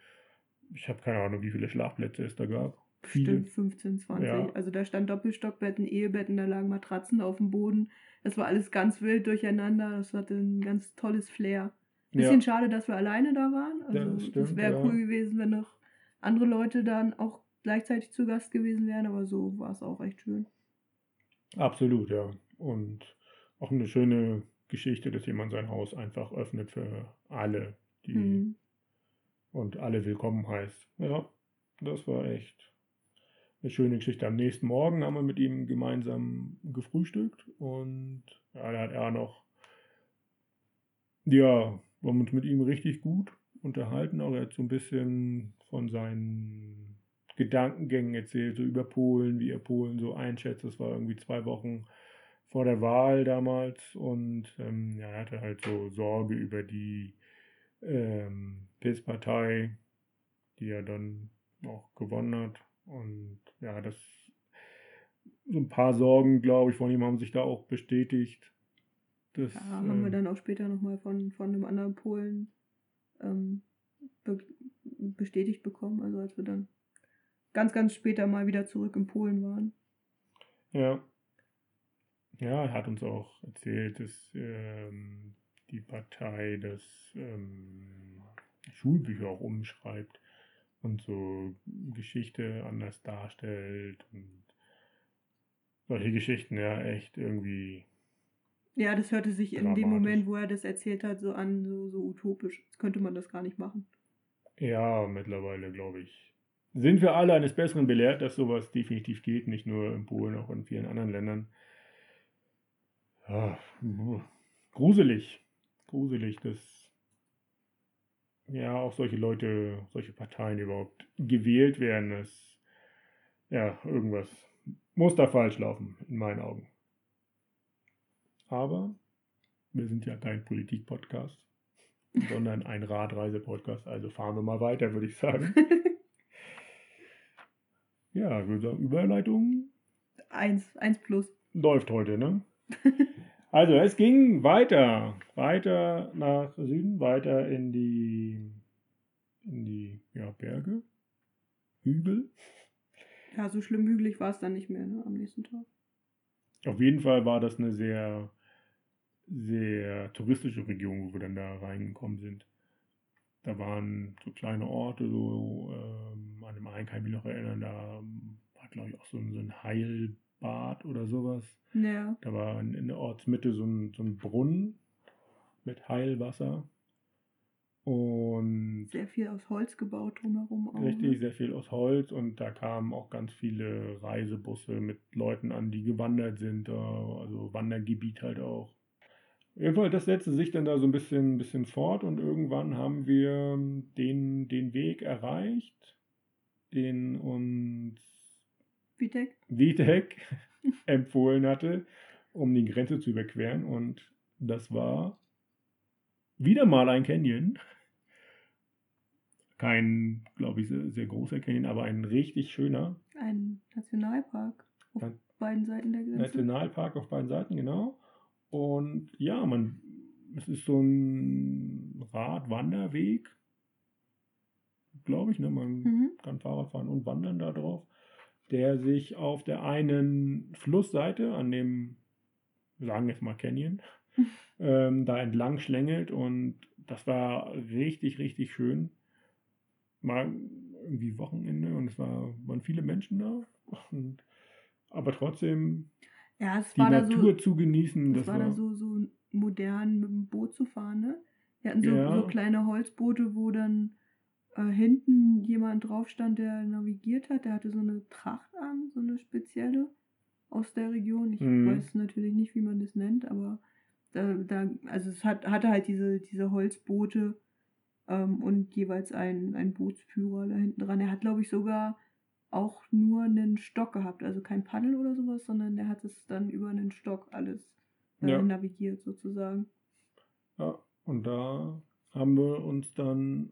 ich habe keine Ahnung, wie viele Schlafplätze es da gab. Viele. Bestimmt 15, 20. Ja. Also da stand Doppelstockbetten, Ehebetten, da lagen Matratzen auf dem Boden. Das war alles ganz wild durcheinander. Das hatte ein ganz tolles Flair. Bisschen schade, dass wir alleine da waren. Also Das das, wäre ja. cool gewesen, wenn noch andere Leute dann auch gleichzeitig zu Gast gewesen wären, aber so war es auch echt schön. Absolut, ja. Und auch eine schöne Geschichte, dass jemand sein Haus einfach öffnet für alle, die Mhm. und alle willkommen heißt. Ja, das war echt eine schöne Geschichte. Am nächsten Morgen haben wir mit ihm gemeinsam gefrühstückt und ja, da hat er noch, ja, wir haben uns mit ihm richtig gut unterhalten. Auch er hat so ein bisschen von seinen Gedankengängen erzählt, so über Polen, wie er Polen so einschätzt. Das war irgendwie zwei Wochen vor der Wahl damals und ähm, ja, er hatte halt so Sorge über die ähm, PIS-Partei, die er dann auch gewonnen hat. Und ja, das so ein paar Sorgen, glaube ich, von ihm haben sich da auch bestätigt. Das, Ja, haben wir ähm, dann auch später nochmal von, von einem anderen Polen ähm, be bestätigt bekommen. Also als wir dann ganz, ganz später mal wieder zurück in Polen waren. Ja. Ja, er hat uns auch erzählt, dass ähm, die Partei das ähm, Schulbücher auch umschreibt und so Geschichte anders darstellt und solche Geschichten, ja, echt irgendwie. Ja, das hörte sich in dem. Moment, wo er das erzählt hat, so an, so, so utopisch. Jetzt könnte man das gar nicht machen. Ja, mittlerweile, glaube ich, sind wir alle eines Besseren belehrt, dass sowas definitiv geht, nicht nur in Polen, auch in vielen anderen Ländern. Ja, buh, gruselig, gruselig, dass ja auch solche Leute, solche Parteien überhaupt gewählt werden. dass ja, irgendwas muss da falsch laufen, in meinen Augen. Aber wir sind ja kein Politik-Podcast, sondern ein Radreise-Podcast. Also fahren wir mal weiter, würde ich sagen. Ja, ich würde sagen, Überleitung eins, eins plus. läuft heute, ne? Also, es ging weiter, weiter nach Süden, weiter in die, in die ja, Berge, Hügel. Ja, so schlimm hügelig war es dann nicht mehr, ne, am nächsten Tag. Auf jeden Fall war das eine sehr, sehr touristische Region, wo wir dann da reingekommen sind. Da waren so kleine Orte, so ähm, an dem einen kann ich mich noch erinnern, da war glaube ich auch so ein, so ein Heilbad oder sowas. Ja. Da war in, in der Ortsmitte so ein, so ein Brunnen mit Heilwasser. Und Sehr viel aus Holz gebaut drumherum auch. richtig, ne? sehr viel aus Holz. Und da kamen auch ganz viele Reisebusse mit Leuten an, die gewandert sind. äh, Also Wandergebiet halt auch. Jedenfalls, das setzte sich dann da so ein bisschen, bisschen fort und irgendwann haben wir den, den Weg erreicht, den uns Vitek? Vitek empfohlen hatte, um die Grenze zu überqueren. Und das war wieder mal ein Canyon. Kein, glaube ich, sehr, sehr großer Canyon, aber ein richtig schöner Ein Nationalpark auf Ja. beiden Seiten der Grenze. Nationalpark auf beiden Seiten, genau. Und ja, man, es ist so ein Radwanderweg, glaube ich, ne? Man Mhm. kann Fahrrad fahren und wandern da drauf, der sich auf der einen Flussseite an dem, sagen wir jetzt mal Canyon, ähm, da entlang schlängelt und das war richtig, richtig schön. Mal irgendwie Wochenende und es war, waren viele Menschen da. Und, aber trotzdem Ja, es die war da Natur so, zu genießen, das das, war da so, so modern mit dem Boot zu fahren, ne? Wir hatten so, Ja. so kleine Holzboote, wo dann äh, hinten jemand drauf stand, der navigiert hat. Der hatte so eine Tracht an, so eine spezielle aus der Region. Ich Mhm. weiß natürlich nicht, wie man das nennt, aber da, da also es hat, hatte halt diese, diese Holzboote ähm, und jeweils ein, ein Bootsführer da hinten dran. Er hat, glaube ich, sogar auch nur einen Stock gehabt, also kein Paddel oder sowas, sondern der hat es dann über einen Stock alles äh, Ja. navigiert sozusagen. Ja, und da haben wir uns dann,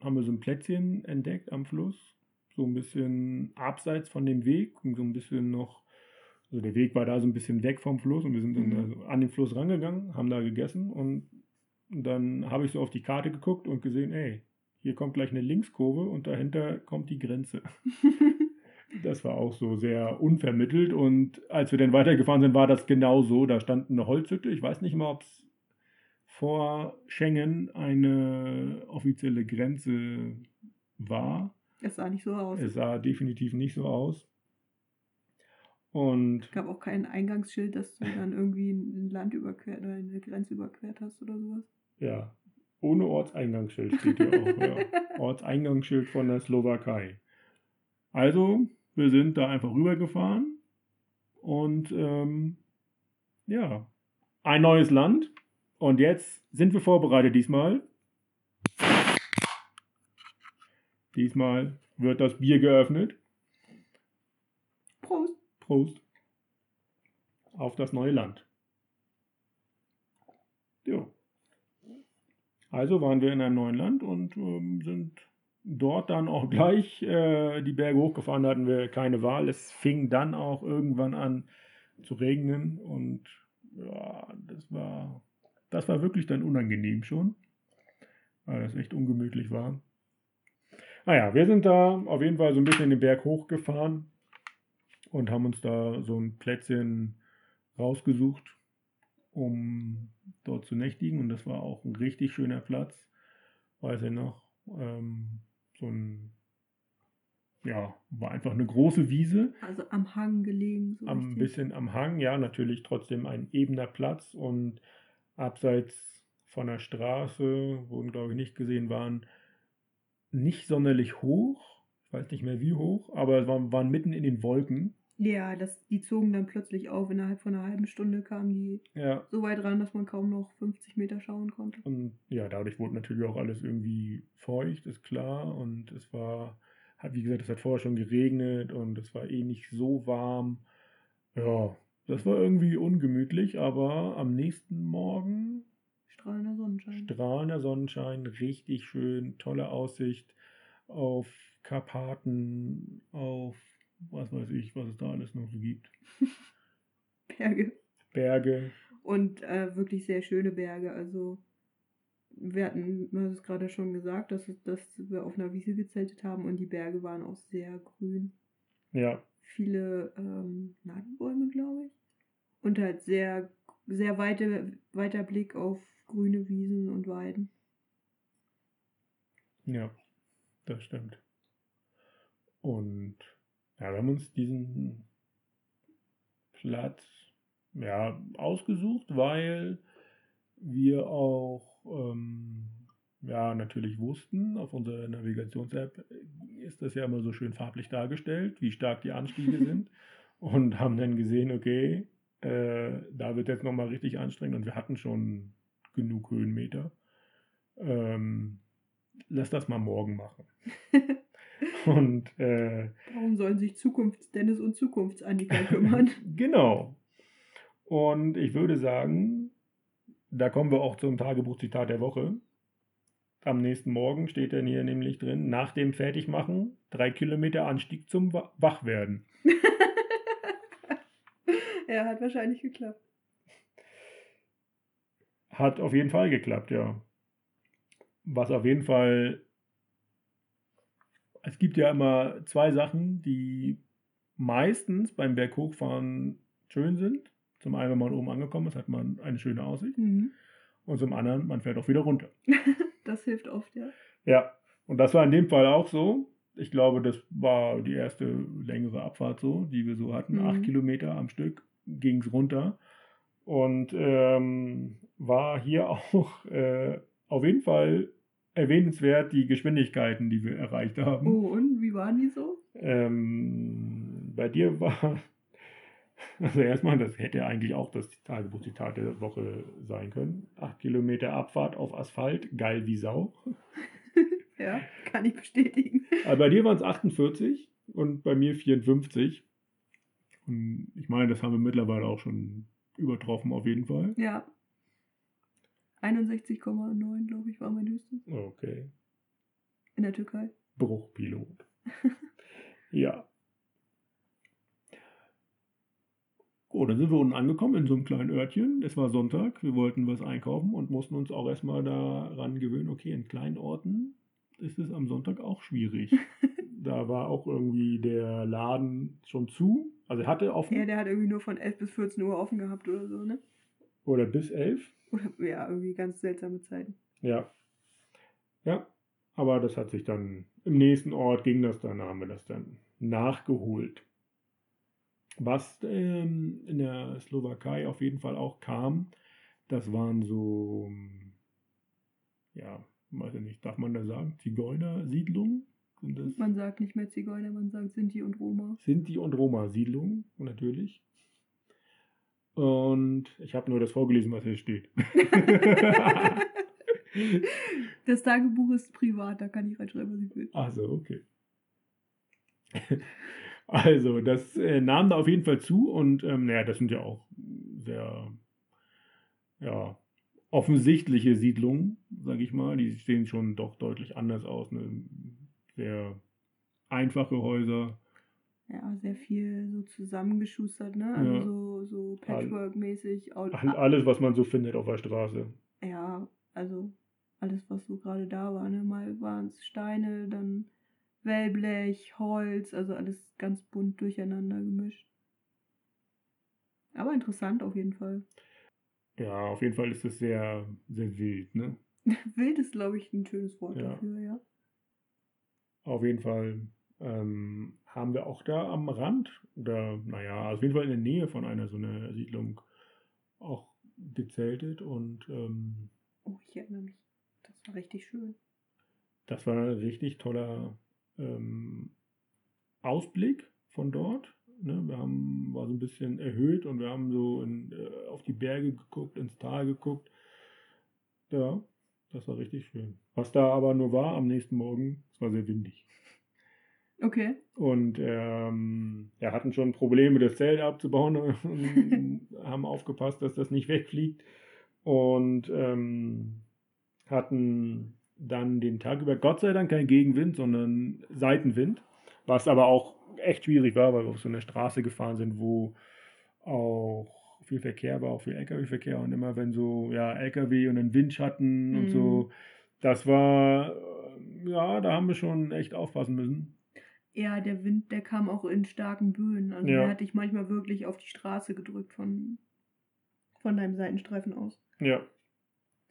haben wir so ein Plätzchen entdeckt am Fluss, so ein bisschen abseits von dem Weg und so ein bisschen noch, also der Weg war da so ein bisschen weg vom Fluss und wir sind dann Mhm. da so an den Fluss rangegangen, haben da gegessen und dann habe ich so auf die Karte geguckt und gesehen, ey, hier kommt gleich eine Linkskurve und dahinter kommt die Grenze. Das war auch so sehr unvermittelt und als wir dann weitergefahren sind, war das genau so. Da stand eine Holzhütte. Ich weiß nicht mal, ob es vor Schengen eine offizielle Grenze war. Es sah nicht so aus. Es sah definitiv nicht so aus. Und Es gab auch kein Eingangsschild, dass du dann irgendwie ein Land überquert oder eine Grenze überquert hast oder sowas. ja, ohne Ortseingangsschild steht hier auch. Ja. Ortseingangsschild von der Slowakei. Also, wir sind da einfach rübergefahren und ähm, ja, ein neues Land. Und jetzt sind wir vorbereitet diesmal. Diesmal wird das Bier geöffnet. Prost! Prost. Auf das neue Land. Jo. Also waren wir in einem neuen Land und ähm, sind dort dann auch gleich äh, die Berge hochgefahren. Da hatten wir keine Wahl. Es fing dann auch irgendwann an zu regnen und ja, das war, das war wirklich dann unangenehm schon, weil das echt ungemütlich war. Naja, wir sind da auf jeden Fall so ein bisschen den Berg hochgefahren und haben uns da so ein Plätzchen rausgesucht, um dort zu nächtigen. Und das war auch ein richtig schöner Platz, weiß ich noch. Ähm, so ein, ja, war einfach eine große Wiese, Also am Hang gelegen. So am richtig. bisschen am Hang, ja, natürlich trotzdem ein ebener Platz und abseits von der Straße, wo wir, glaube ich, nicht gesehen waren, nicht sonderlich hoch. Ich weiß nicht mehr wie hoch, aber es waren, waren mitten in den Wolken. Ja, das, die zogen dann plötzlich auf. Innerhalb von einer halben Stunde kamen die Ja, so weit ran, dass man kaum noch 50 Meter schauen konnte. Und ja, dadurch wurde natürlich auch alles irgendwie feucht, ist klar. Und es war, hat, wie gesagt, es hat vorher schon geregnet und es war eh nicht so warm. Ja, das war irgendwie ungemütlich, aber am nächsten Morgen Strahlender Sonnenschein. strahlender Sonnenschein, richtig schön, tolle Aussicht auf Karpaten, auf was weiß ich, was es da alles noch so gibt. Berge. Berge, Und äh, wirklich sehr schöne Berge. Also wir hatten, du hast es gerade schon gesagt, dass, dass wir auf einer Wiese gezeltet haben und die Berge waren auch sehr grün. ja, Viele ähm, Nadelbäume, glaube ich. Und halt sehr, sehr weite, weiter Blick auf grüne Wiesen und Weiden. Ja, das stimmt. Und ja, wir haben uns diesen Platz ja, ausgesucht, weil wir auch ähm, ja, natürlich wussten, auf unserer Navigations-App ist das ja immer so schön farblich dargestellt, wie stark die Anstiege sind. Und haben dann gesehen, okay, äh, da wird jetzt nochmal richtig anstrengend und wir hatten schon genug Höhenmeter. Ähm, lass das mal morgen machen. Und äh, Warum sollen sich Zukunfts-Dennis und Zukunfts-Annika kümmern? genau. Und ich würde sagen, da kommen wir auch zum Tagebuchzitat der Woche. Am nächsten Morgen steht dann hier nämlich drin, nach dem Fertigmachen, drei Kilometer Anstieg zum Wa- Wachwerden. ja, hat wahrscheinlich geklappt. Hat auf jeden Fall geklappt, ja. Was auf jeden Fall. Es gibt ja immer zwei Sachen, die meistens beim Berghochfahren schön sind. Zum einen, wenn man oben angekommen ist, hat man eine schöne Aussicht. Mhm. Und zum anderen, man fährt auch wieder runter. Das hilft oft, ja. Ja, und das war in dem Fall auch so. Ich glaube, das war die erste längere Abfahrt so, die wir so hatten. Mhm. Acht Kilometer am Stück ging es runter. Und ähm, war hier auch äh, auf jeden Fall erwähnenswert die Geschwindigkeiten, die wir erreicht haben. Oh, und wie waren die so? Ähm, bei dir war, also erstmal, das hätte eigentlich auch das Tagebuchzitat der Woche sein können. Acht Kilometer Abfahrt auf Asphalt, geil wie Sau. Ja, kann ich bestätigen. Aber bei dir waren es 48 und bei mir 54. Und ich meine, das haben wir mittlerweile auch schon übertroffen, auf jeden Fall. Ja. 61,9, glaube ich, war mein höchstes. Okay. In der Türkei. Bruchpilot. ja. Oh, dann sind wir unten angekommen in so einem kleinen Örtchen. Es war Sonntag, wir wollten was einkaufen und mussten uns auch erstmal daran gewöhnen, okay, in kleinen Orten ist es am Sonntag auch schwierig. da war auch irgendwie der Laden schon zu. Also er hatte offen. Ja, der hat irgendwie nur von 11 bis 14 Uhr offen gehabt oder so, ne? Oder bis 11. Oder ja, irgendwie ganz seltsame Zeiten. Ja. Ja, aber das hat sich dann im nächsten Ort ging das dann, haben wir das dann nachgeholt. Was ähm, in der Slowakei auf jeden Fall auch kam, das waren so, ja, weiß ich nicht, darf man da sagen, Zigeunersiedlungen? Sind das Man sagt nicht mehr Zigeuner, man sagt Sinti und Roma. Sinti und Roma-Siedlungen, natürlich. Und ich habe nur das vorgelesen, was hier steht. Das Tagebuch ist privat, da kann ich reinschreiben, was ich will. Also, okay. Also, das äh, nahm da auf jeden Fall zu und ähm, naja, das sind ja auch sehr ja, offensichtliche Siedlungen, sage ich mal. Die sehen schon doch deutlich anders aus. Ne? Sehr einfache Häuser. Ja, sehr viel so zusammengeschustert, ne? Also Ja. so, so Patchwork-mäßig. All- All- Alles, was man so findet auf der Straße. Ja, also alles, was so gerade da war. Ne? Mal waren es Steine, dann Wellblech, Holz, also alles ganz bunt durcheinander gemischt. Aber interessant auf jeden Fall. Ja, auf jeden Fall ist es sehr, sehr wild, ne? Wild ist, glaube ich, ein schönes Wort Ja. dafür, ja. Auf jeden Fall ähm, haben wir auch da am Rand oder naja, auf jeden Fall in der Nähe von einer so einer Siedlung auch gezeltet und ähm, Oh, ich erinnere mich. Das war richtig schön. das war ein richtig toller ähm, Ausblick von dort. Ne? Wir haben, war so ein bisschen erhöht und wir haben so in, äh, auf die Berge geguckt, ins Tal geguckt. Ja, das war richtig schön. Was da aber nur war am nächsten Morgen, es war sehr windig. Okay. Und ähm, ja, hatten schon Probleme, das Zelt abzubauen und haben aufgepasst, dass das nicht wegfliegt. Und ähm, hatten dann den Tag über Gott sei Dank kein Gegenwind, sondern Seitenwind. Was aber auch echt schwierig war, weil wir auf so einer Straße gefahren sind, wo auch viel Verkehr war, auch viel LKW-Verkehr. Und immer wenn so ja, LKW und dann Windschatten und Mhm. so, das war, ja, da haben wir schon echt aufpassen müssen. Ja, der Wind, der kam auch in starken Böen. Also Ja. der hat dich manchmal wirklich auf die Straße gedrückt von, von deinem Seitenstreifen aus. Ja,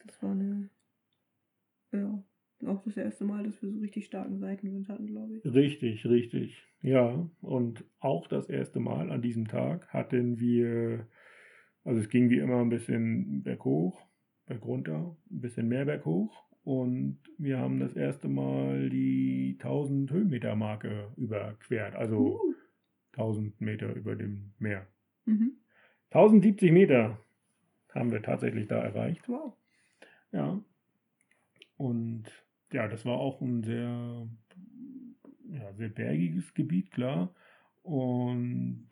Das war eine. Ja, auch das erste Mal, dass wir so richtig starken Seitenwind hatten, glaube ich. Richtig, richtig. Ja, und auch das erste Mal an diesem Tag hatten wir, also es ging wie immer ein bisschen berghoch, bergunter, ein bisschen mehr berghoch. Und wir haben das erste Mal die 1000 Höhenmeter Marke überquert, also Uh. 1000 Meter über dem Meer. Mhm. 1070 Meter haben wir tatsächlich da erreicht. Wow. Ja. Und ja, das war auch ein sehr, ja, sehr bergiges Gebiet, klar. Und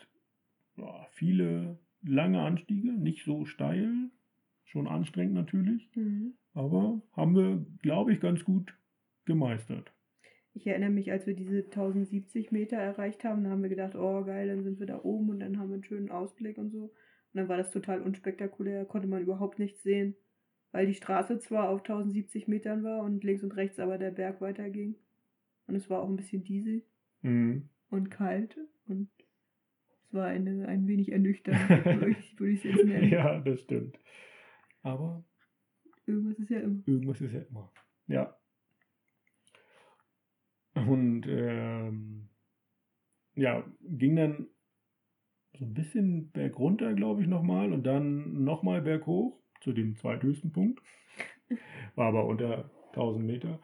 ja, viele lange Anstiege, nicht so steil, schon anstrengend natürlich, Mhm. aber haben wir, glaube ich, ganz gut gemeistert. Ich erinnere mich, als wir diese 1070 Meter erreicht haben, da haben wir gedacht, oh geil, dann sind wir da oben und dann haben wir einen schönen Ausblick und so. Und dann war das total unspektakulär, konnte man überhaupt nichts sehen, weil die Straße zwar auf 1070 Metern war und links und rechts aber der Berg weiterging. Und es war auch ein bisschen diesel Mhm. und kalt und es war eine, ein wenig ernüchternd, würde ich, würde ich es jetzt nennen. Ja, das stimmt. Aber Irgendwas ist ja immer. Irgendwas ist ja immer. Ja. Und ähm, ja, ging dann so ein bisschen bergunter, glaube ich, nochmal und dann nochmal berghoch zu dem zweithöchsten Punkt. War aber unter 1000 Meter.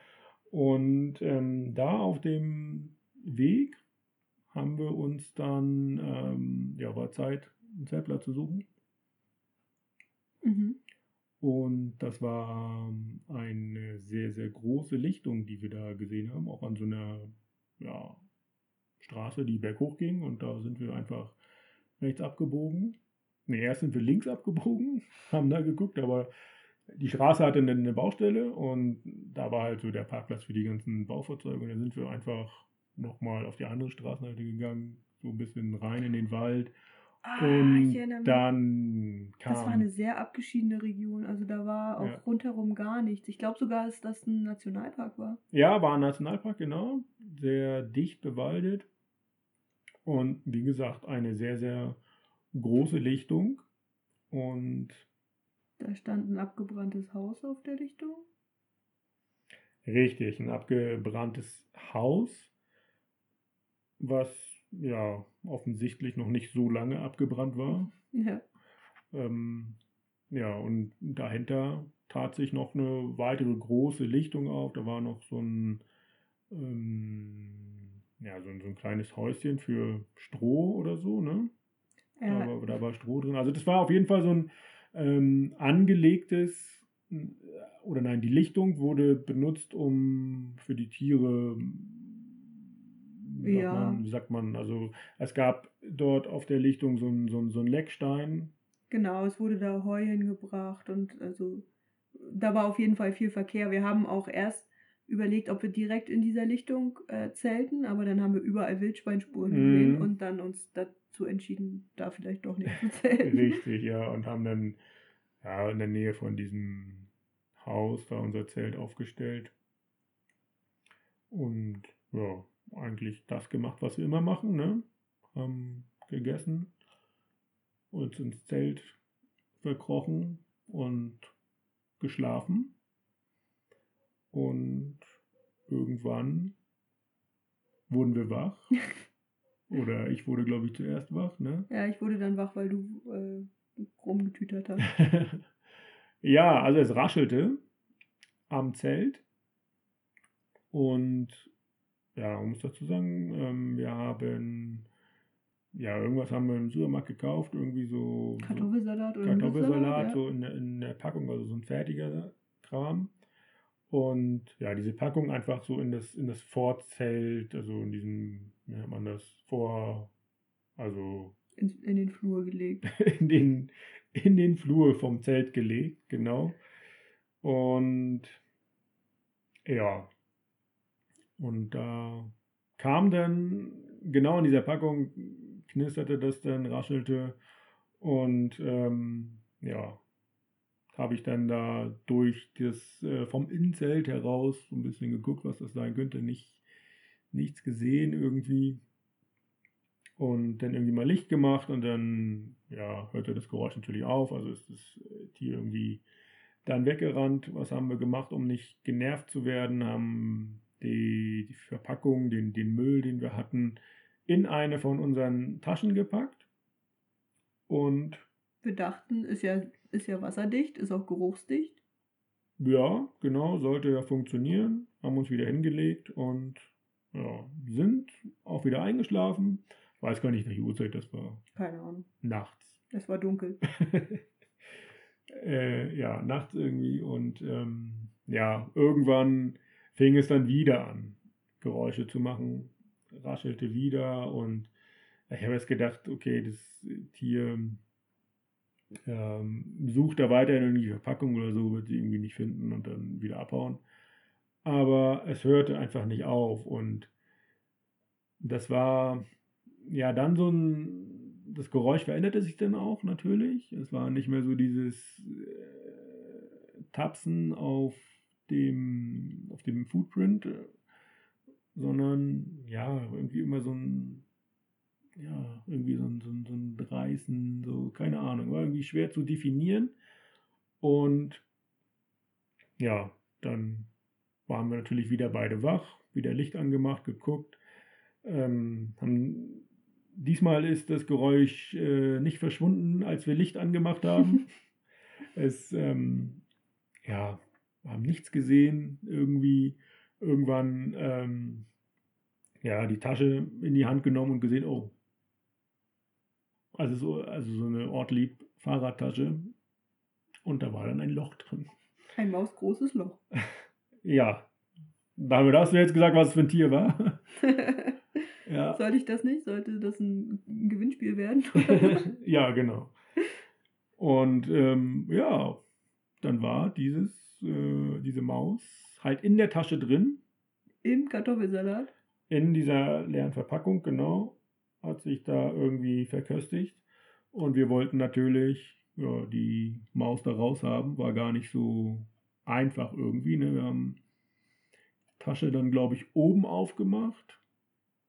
Und ähm, da auf dem Weg haben wir uns dann, ähm, ja, war Zeit, einen Zeltplatz zu suchen. Mhm. Und das war ähm, eine sehr, sehr große Lichtung, die wir da gesehen haben, auch an so einer ja, Straße, die berghoch ging. Und da sind wir einfach rechts abgebogen. Ne, erst sind wir links abgebogen, haben da geguckt, aber die Straße hatte eine Baustelle und da war halt so der Parkplatz für die ganzen Baufahrzeuge. Und da sind wir einfach nochmal auf die andere Straßenseite gegangen, so ein bisschen rein in den Wald Ah, und dann kam. Das war eine sehr abgeschiedene Region. Also da war auch Ja. rundherum gar nichts. Ich glaube sogar, dass das ein Nationalpark war. Ja, war ein Nationalpark, genau. Sehr dicht bewaldet. Und wie gesagt, eine sehr, sehr große Lichtung. Und Da stand ein abgebranntes Haus auf der Lichtung. richtig, ein abgebranntes Haus, was ja offensichtlich noch nicht so lange abgebrannt war. Ja. Ähm, ja, und dahinter tat sich noch eine weitere große Lichtung auf. Da war noch so ein, ähm, ja, so ein, so ein kleines Häuschen für Stroh oder so, ne? Da, Ja, war, da war Stroh drin. Also das war auf jeden Fall so ein ähm, angelegtes, äh, oder nein, die Lichtung wurde benutzt, um für die Tiere, Ja. man, wie sagt man, also es gab dort auf der Lichtung so ein, so so ein Leckstein, genau, es wurde da Heu hingebracht und also da war auf jeden Fall viel Verkehr. Wir haben auch erst überlegt, ob wir direkt in dieser Lichtung äh, zelten, aber dann haben wir überall Wildschweinspuren gesehen Mhm. und dann uns dazu entschieden, da vielleicht doch nicht zu zelten. Richtig, ja, und haben dann ja, in der Nähe von diesem Haus da unser Zelt aufgestellt. Und ja, eigentlich das gemacht, was wir immer machen, ne? Haben gegessen, uns ins Zelt verkrochen und geschlafen. Und irgendwann wurden wir wach. Oder ich wurde, glaube ich, zuerst wach, ne? Ja, ich wurde dann wach, weil du äh, rumgetütert hast. ja, also es raschelte am Zelt. Und ja, man muss dazu sagen, ähm, wir haben, ja, irgendwas haben wir im Supermarkt gekauft, irgendwie so, so Kartoffelsalat oder Kartoffelsalat, ja. so in der, in der Packung, also so ein fertiger Kram. Und ja, diese Packung einfach so in das, in das Vorzelt, also in diesem, wie nennt man das, Vor, also in, in den Flur gelegt. in den, in den Flur vom Zelt gelegt, genau. Und ja, und da kam dann, genau in dieser Packung knisterte das dann, raschelte und ähm, ja, habe ich dann da durch das äh, vom Innenzelt heraus so ein bisschen geguckt, was das sein könnte, nicht, nichts gesehen irgendwie und dann irgendwie mal Licht gemacht und dann ja, hörte das Geräusch natürlich auf. Also ist das äh, Tier irgendwie dann weggerannt. Was haben wir gemacht, um nicht genervt zu werden? Haben die, die Verpackung, den, den Müll, den wir hatten, in eine von unseren Taschen gepackt. Und Wir dachten, ist ja, ist ja wasserdicht, ist auch geruchsdicht. ja, genau, sollte ja funktionieren. Haben uns wieder hingelegt und ja, sind auch wieder eingeschlafen. Weiß gar nicht, welche Uhrzeit das war. Keine Ahnung. Nachts. Es war dunkel. äh, ja, nachts irgendwie und ähm, ja, irgendwann fing es dann wieder an, Geräusche zu machen, raschelte wieder und ich habe jetzt gedacht, okay, das Tier ähm, sucht da weiterhin irgendwie Verpackung oder so, wird sie irgendwie nicht finden und dann wieder abhauen. Aber es hörte einfach nicht auf und das war ja dann so ein, das Geräusch veränderte sich dann auch natürlich. Es war nicht mehr so dieses äh, Tapsen auf dem, auf dem Footprint, äh, sondern ja, irgendwie immer so ein, ja, irgendwie so ein, so ein, so ein Reißen, so, keine Ahnung, war irgendwie schwer zu definieren. Und ja, dann waren wir natürlich wieder beide wach, wieder Licht angemacht, geguckt. Ähm, haben, diesmal ist das Geräusch äh, nicht verschwunden, als wir Licht angemacht haben. es, ähm, ja, haben nichts gesehen, irgendwie, irgendwann, ähm, ja, die Tasche in die Hand genommen und gesehen, oh. Also so, also so eine Ortlieb Fahrradtasche. und da war dann ein Loch drin. Ein mausgroßes Loch. Ja. Damit hast du jetzt gesagt, was es für ein Tier war. ja. Sollte ich das nicht? Sollte das ein Gewinnspiel werden? ja, genau. Und ähm, ja, dann war dieses, äh, diese Maus halt in der Tasche drin. Im Kartoffelsalat. In dieser leeren Verpackung, genau. Hat sich da irgendwie verköstigt. Und wir wollten natürlich ja, die Maus da raus haben. War gar nicht so einfach irgendwie. Ne? Wir haben die Tasche dann, glaube ich, oben aufgemacht.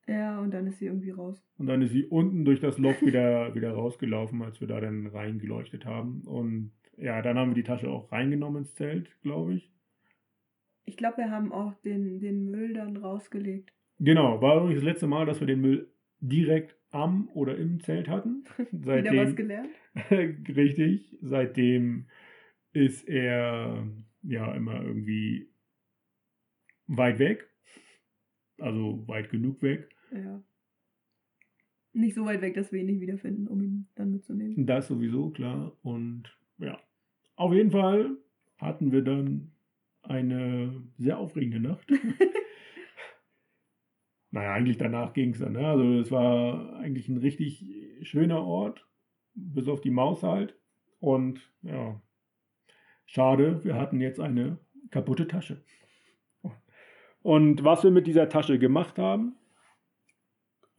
Ja, und dann ist sie irgendwie raus. Und dann ist sie unten durch das Loch wieder, wieder rausgelaufen, als wir da dann reingeleuchtet haben. Und ja, dann haben wir die Tasche auch reingenommen ins Zelt, glaube ich. Ich glaube, wir haben auch den, den Müll dann rausgelegt. Genau, war übrigens das letzte Mal, dass wir den Müll direkt am oder im Zelt hatten. Seitdem, Wieder was gelernt? richtig. Seitdem ist er ja immer irgendwie weit weg. Also weit genug weg. Ja. Nicht so weit weg, dass wir ihn nicht wiederfinden, um ihn dann mitzunehmen. Das sowieso, klar. Und ja. Auf jeden Fall hatten wir dann eine sehr aufregende Nacht. naja, eigentlich danach ging es dann. Ne? Also es war eigentlich ein richtig schöner Ort, bis auf die Maus halt. Und ja, schade, wir hatten jetzt eine kaputte Tasche. Und was wir mit dieser Tasche gemacht haben,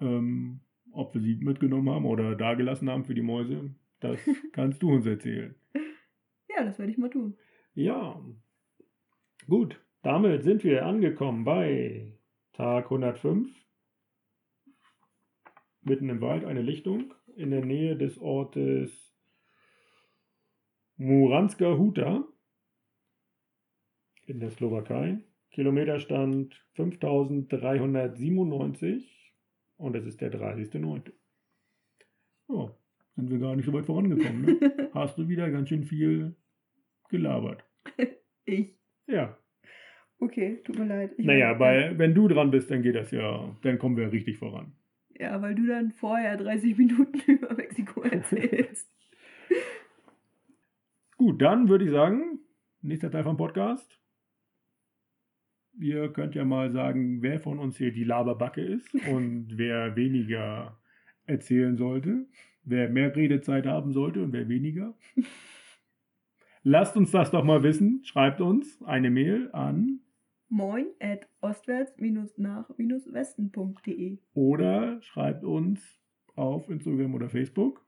ähm, ob wir sie mitgenommen haben oder dagelassen haben für die Mäuse, das kannst du uns erzählen. Ja, das werde ich mal tun. Ja. Gut, damit sind wir angekommen bei Tag 105. Mitten im Wald eine Lichtung in der Nähe des Ortes Muranska Huta in der Slowakei. Kilometerstand 5397 und es ist der 30.09. Oh, sind wir gar nicht so weit vorangekommen. Ne? Hast du wieder ganz schön viel gelabert. ich? Ja. Okay, tut mir leid. Ich naja, weil wenn du dran bist, dann geht das ja, dann kommen wir richtig voran. Ja, weil du dann vorher 30 Minuten über Mexiko erzählst. Gut, dann würde ich sagen, nächster Teil vom Podcast. Ihr könnt ja mal sagen, wer von uns hier die Laberbacke ist und wer weniger erzählen sollte, wer mehr Redezeit haben sollte und wer weniger. Lasst uns das doch mal wissen. Schreibt uns eine Mail an moin at ostwärts-nach-westen.de oder schreibt uns auf Instagram oder Facebook.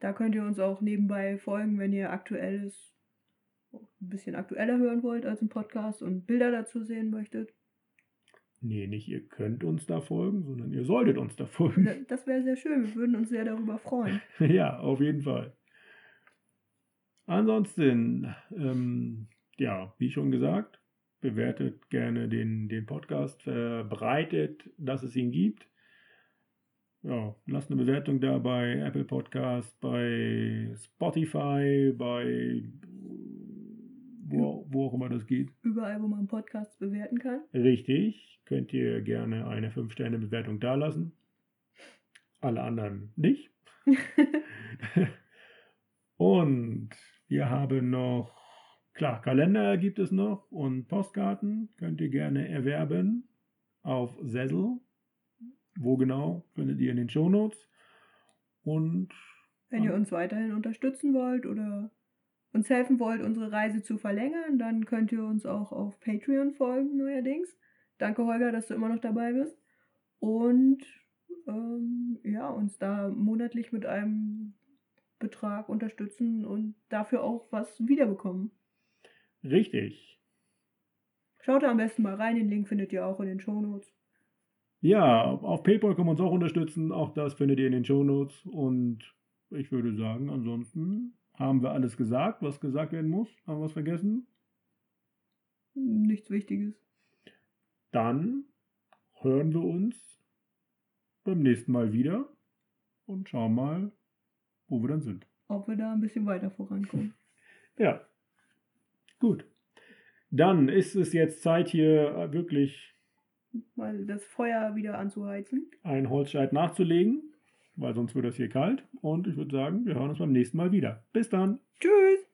Da könnt ihr uns auch nebenbei folgen, wenn ihr aktuelles, ein bisschen aktueller hören wollt als ein Podcast und Bilder dazu sehen möchtet. Nee, nicht ihr könnt uns da folgen, sondern ihr solltet uns da folgen. Das wäre sehr schön. Wir würden uns sehr darüber freuen. ja, auf jeden Fall. Ansonsten, ähm, ja, wie schon gesagt, bewertet gerne den, den Podcast, verbreitet, dass es ihn gibt. Ja, lasst eine Bewertung da bei Apple Podcast, bei Spotify, bei wo, wo auch immer das geht. Überall, wo man Podcasts bewerten kann. Richtig, könnt ihr gerne eine 5-Sterne-Bewertung dalassen. Alle anderen nicht. Und wir haben noch, klar, Kalender gibt es noch und Postkarten könnt ihr gerne erwerben auf Sessel. Wo genau, findet ihr in den Shownotes. Und wenn ihr uns weiterhin unterstützen wollt oder uns helfen wollt, unsere Reise zu verlängern, dann könnt ihr uns auch auf Patreon folgen neuerdings. Danke, Holger, dass du immer noch dabei bist. Und ähm, ja, uns da monatlich mit einem Betrag unterstützen und dafür auch was wiederbekommen. Richtig. Schaut da am besten mal rein, den Link findet ihr auch in den Shownotes. Ja, auf PayPal kann man uns auch unterstützen, auch das findet ihr in den Shownotes und ich würde sagen, ansonsten haben wir alles gesagt, was gesagt werden muss. Haben wir was vergessen? Nichts Wichtiges. Dann hören wir uns beim nächsten Mal wieder und schauen mal, wo wir dann sind. Ob wir da ein bisschen weiter vorankommen. ja. Gut. Dann ist es jetzt Zeit hier wirklich mal das Feuer wieder anzuheizen. Ein Holzscheit nachzulegen, weil sonst wird es hier kalt. Und ich würde sagen, wir hören uns beim nächsten Mal wieder. Bis dann. Tschüss.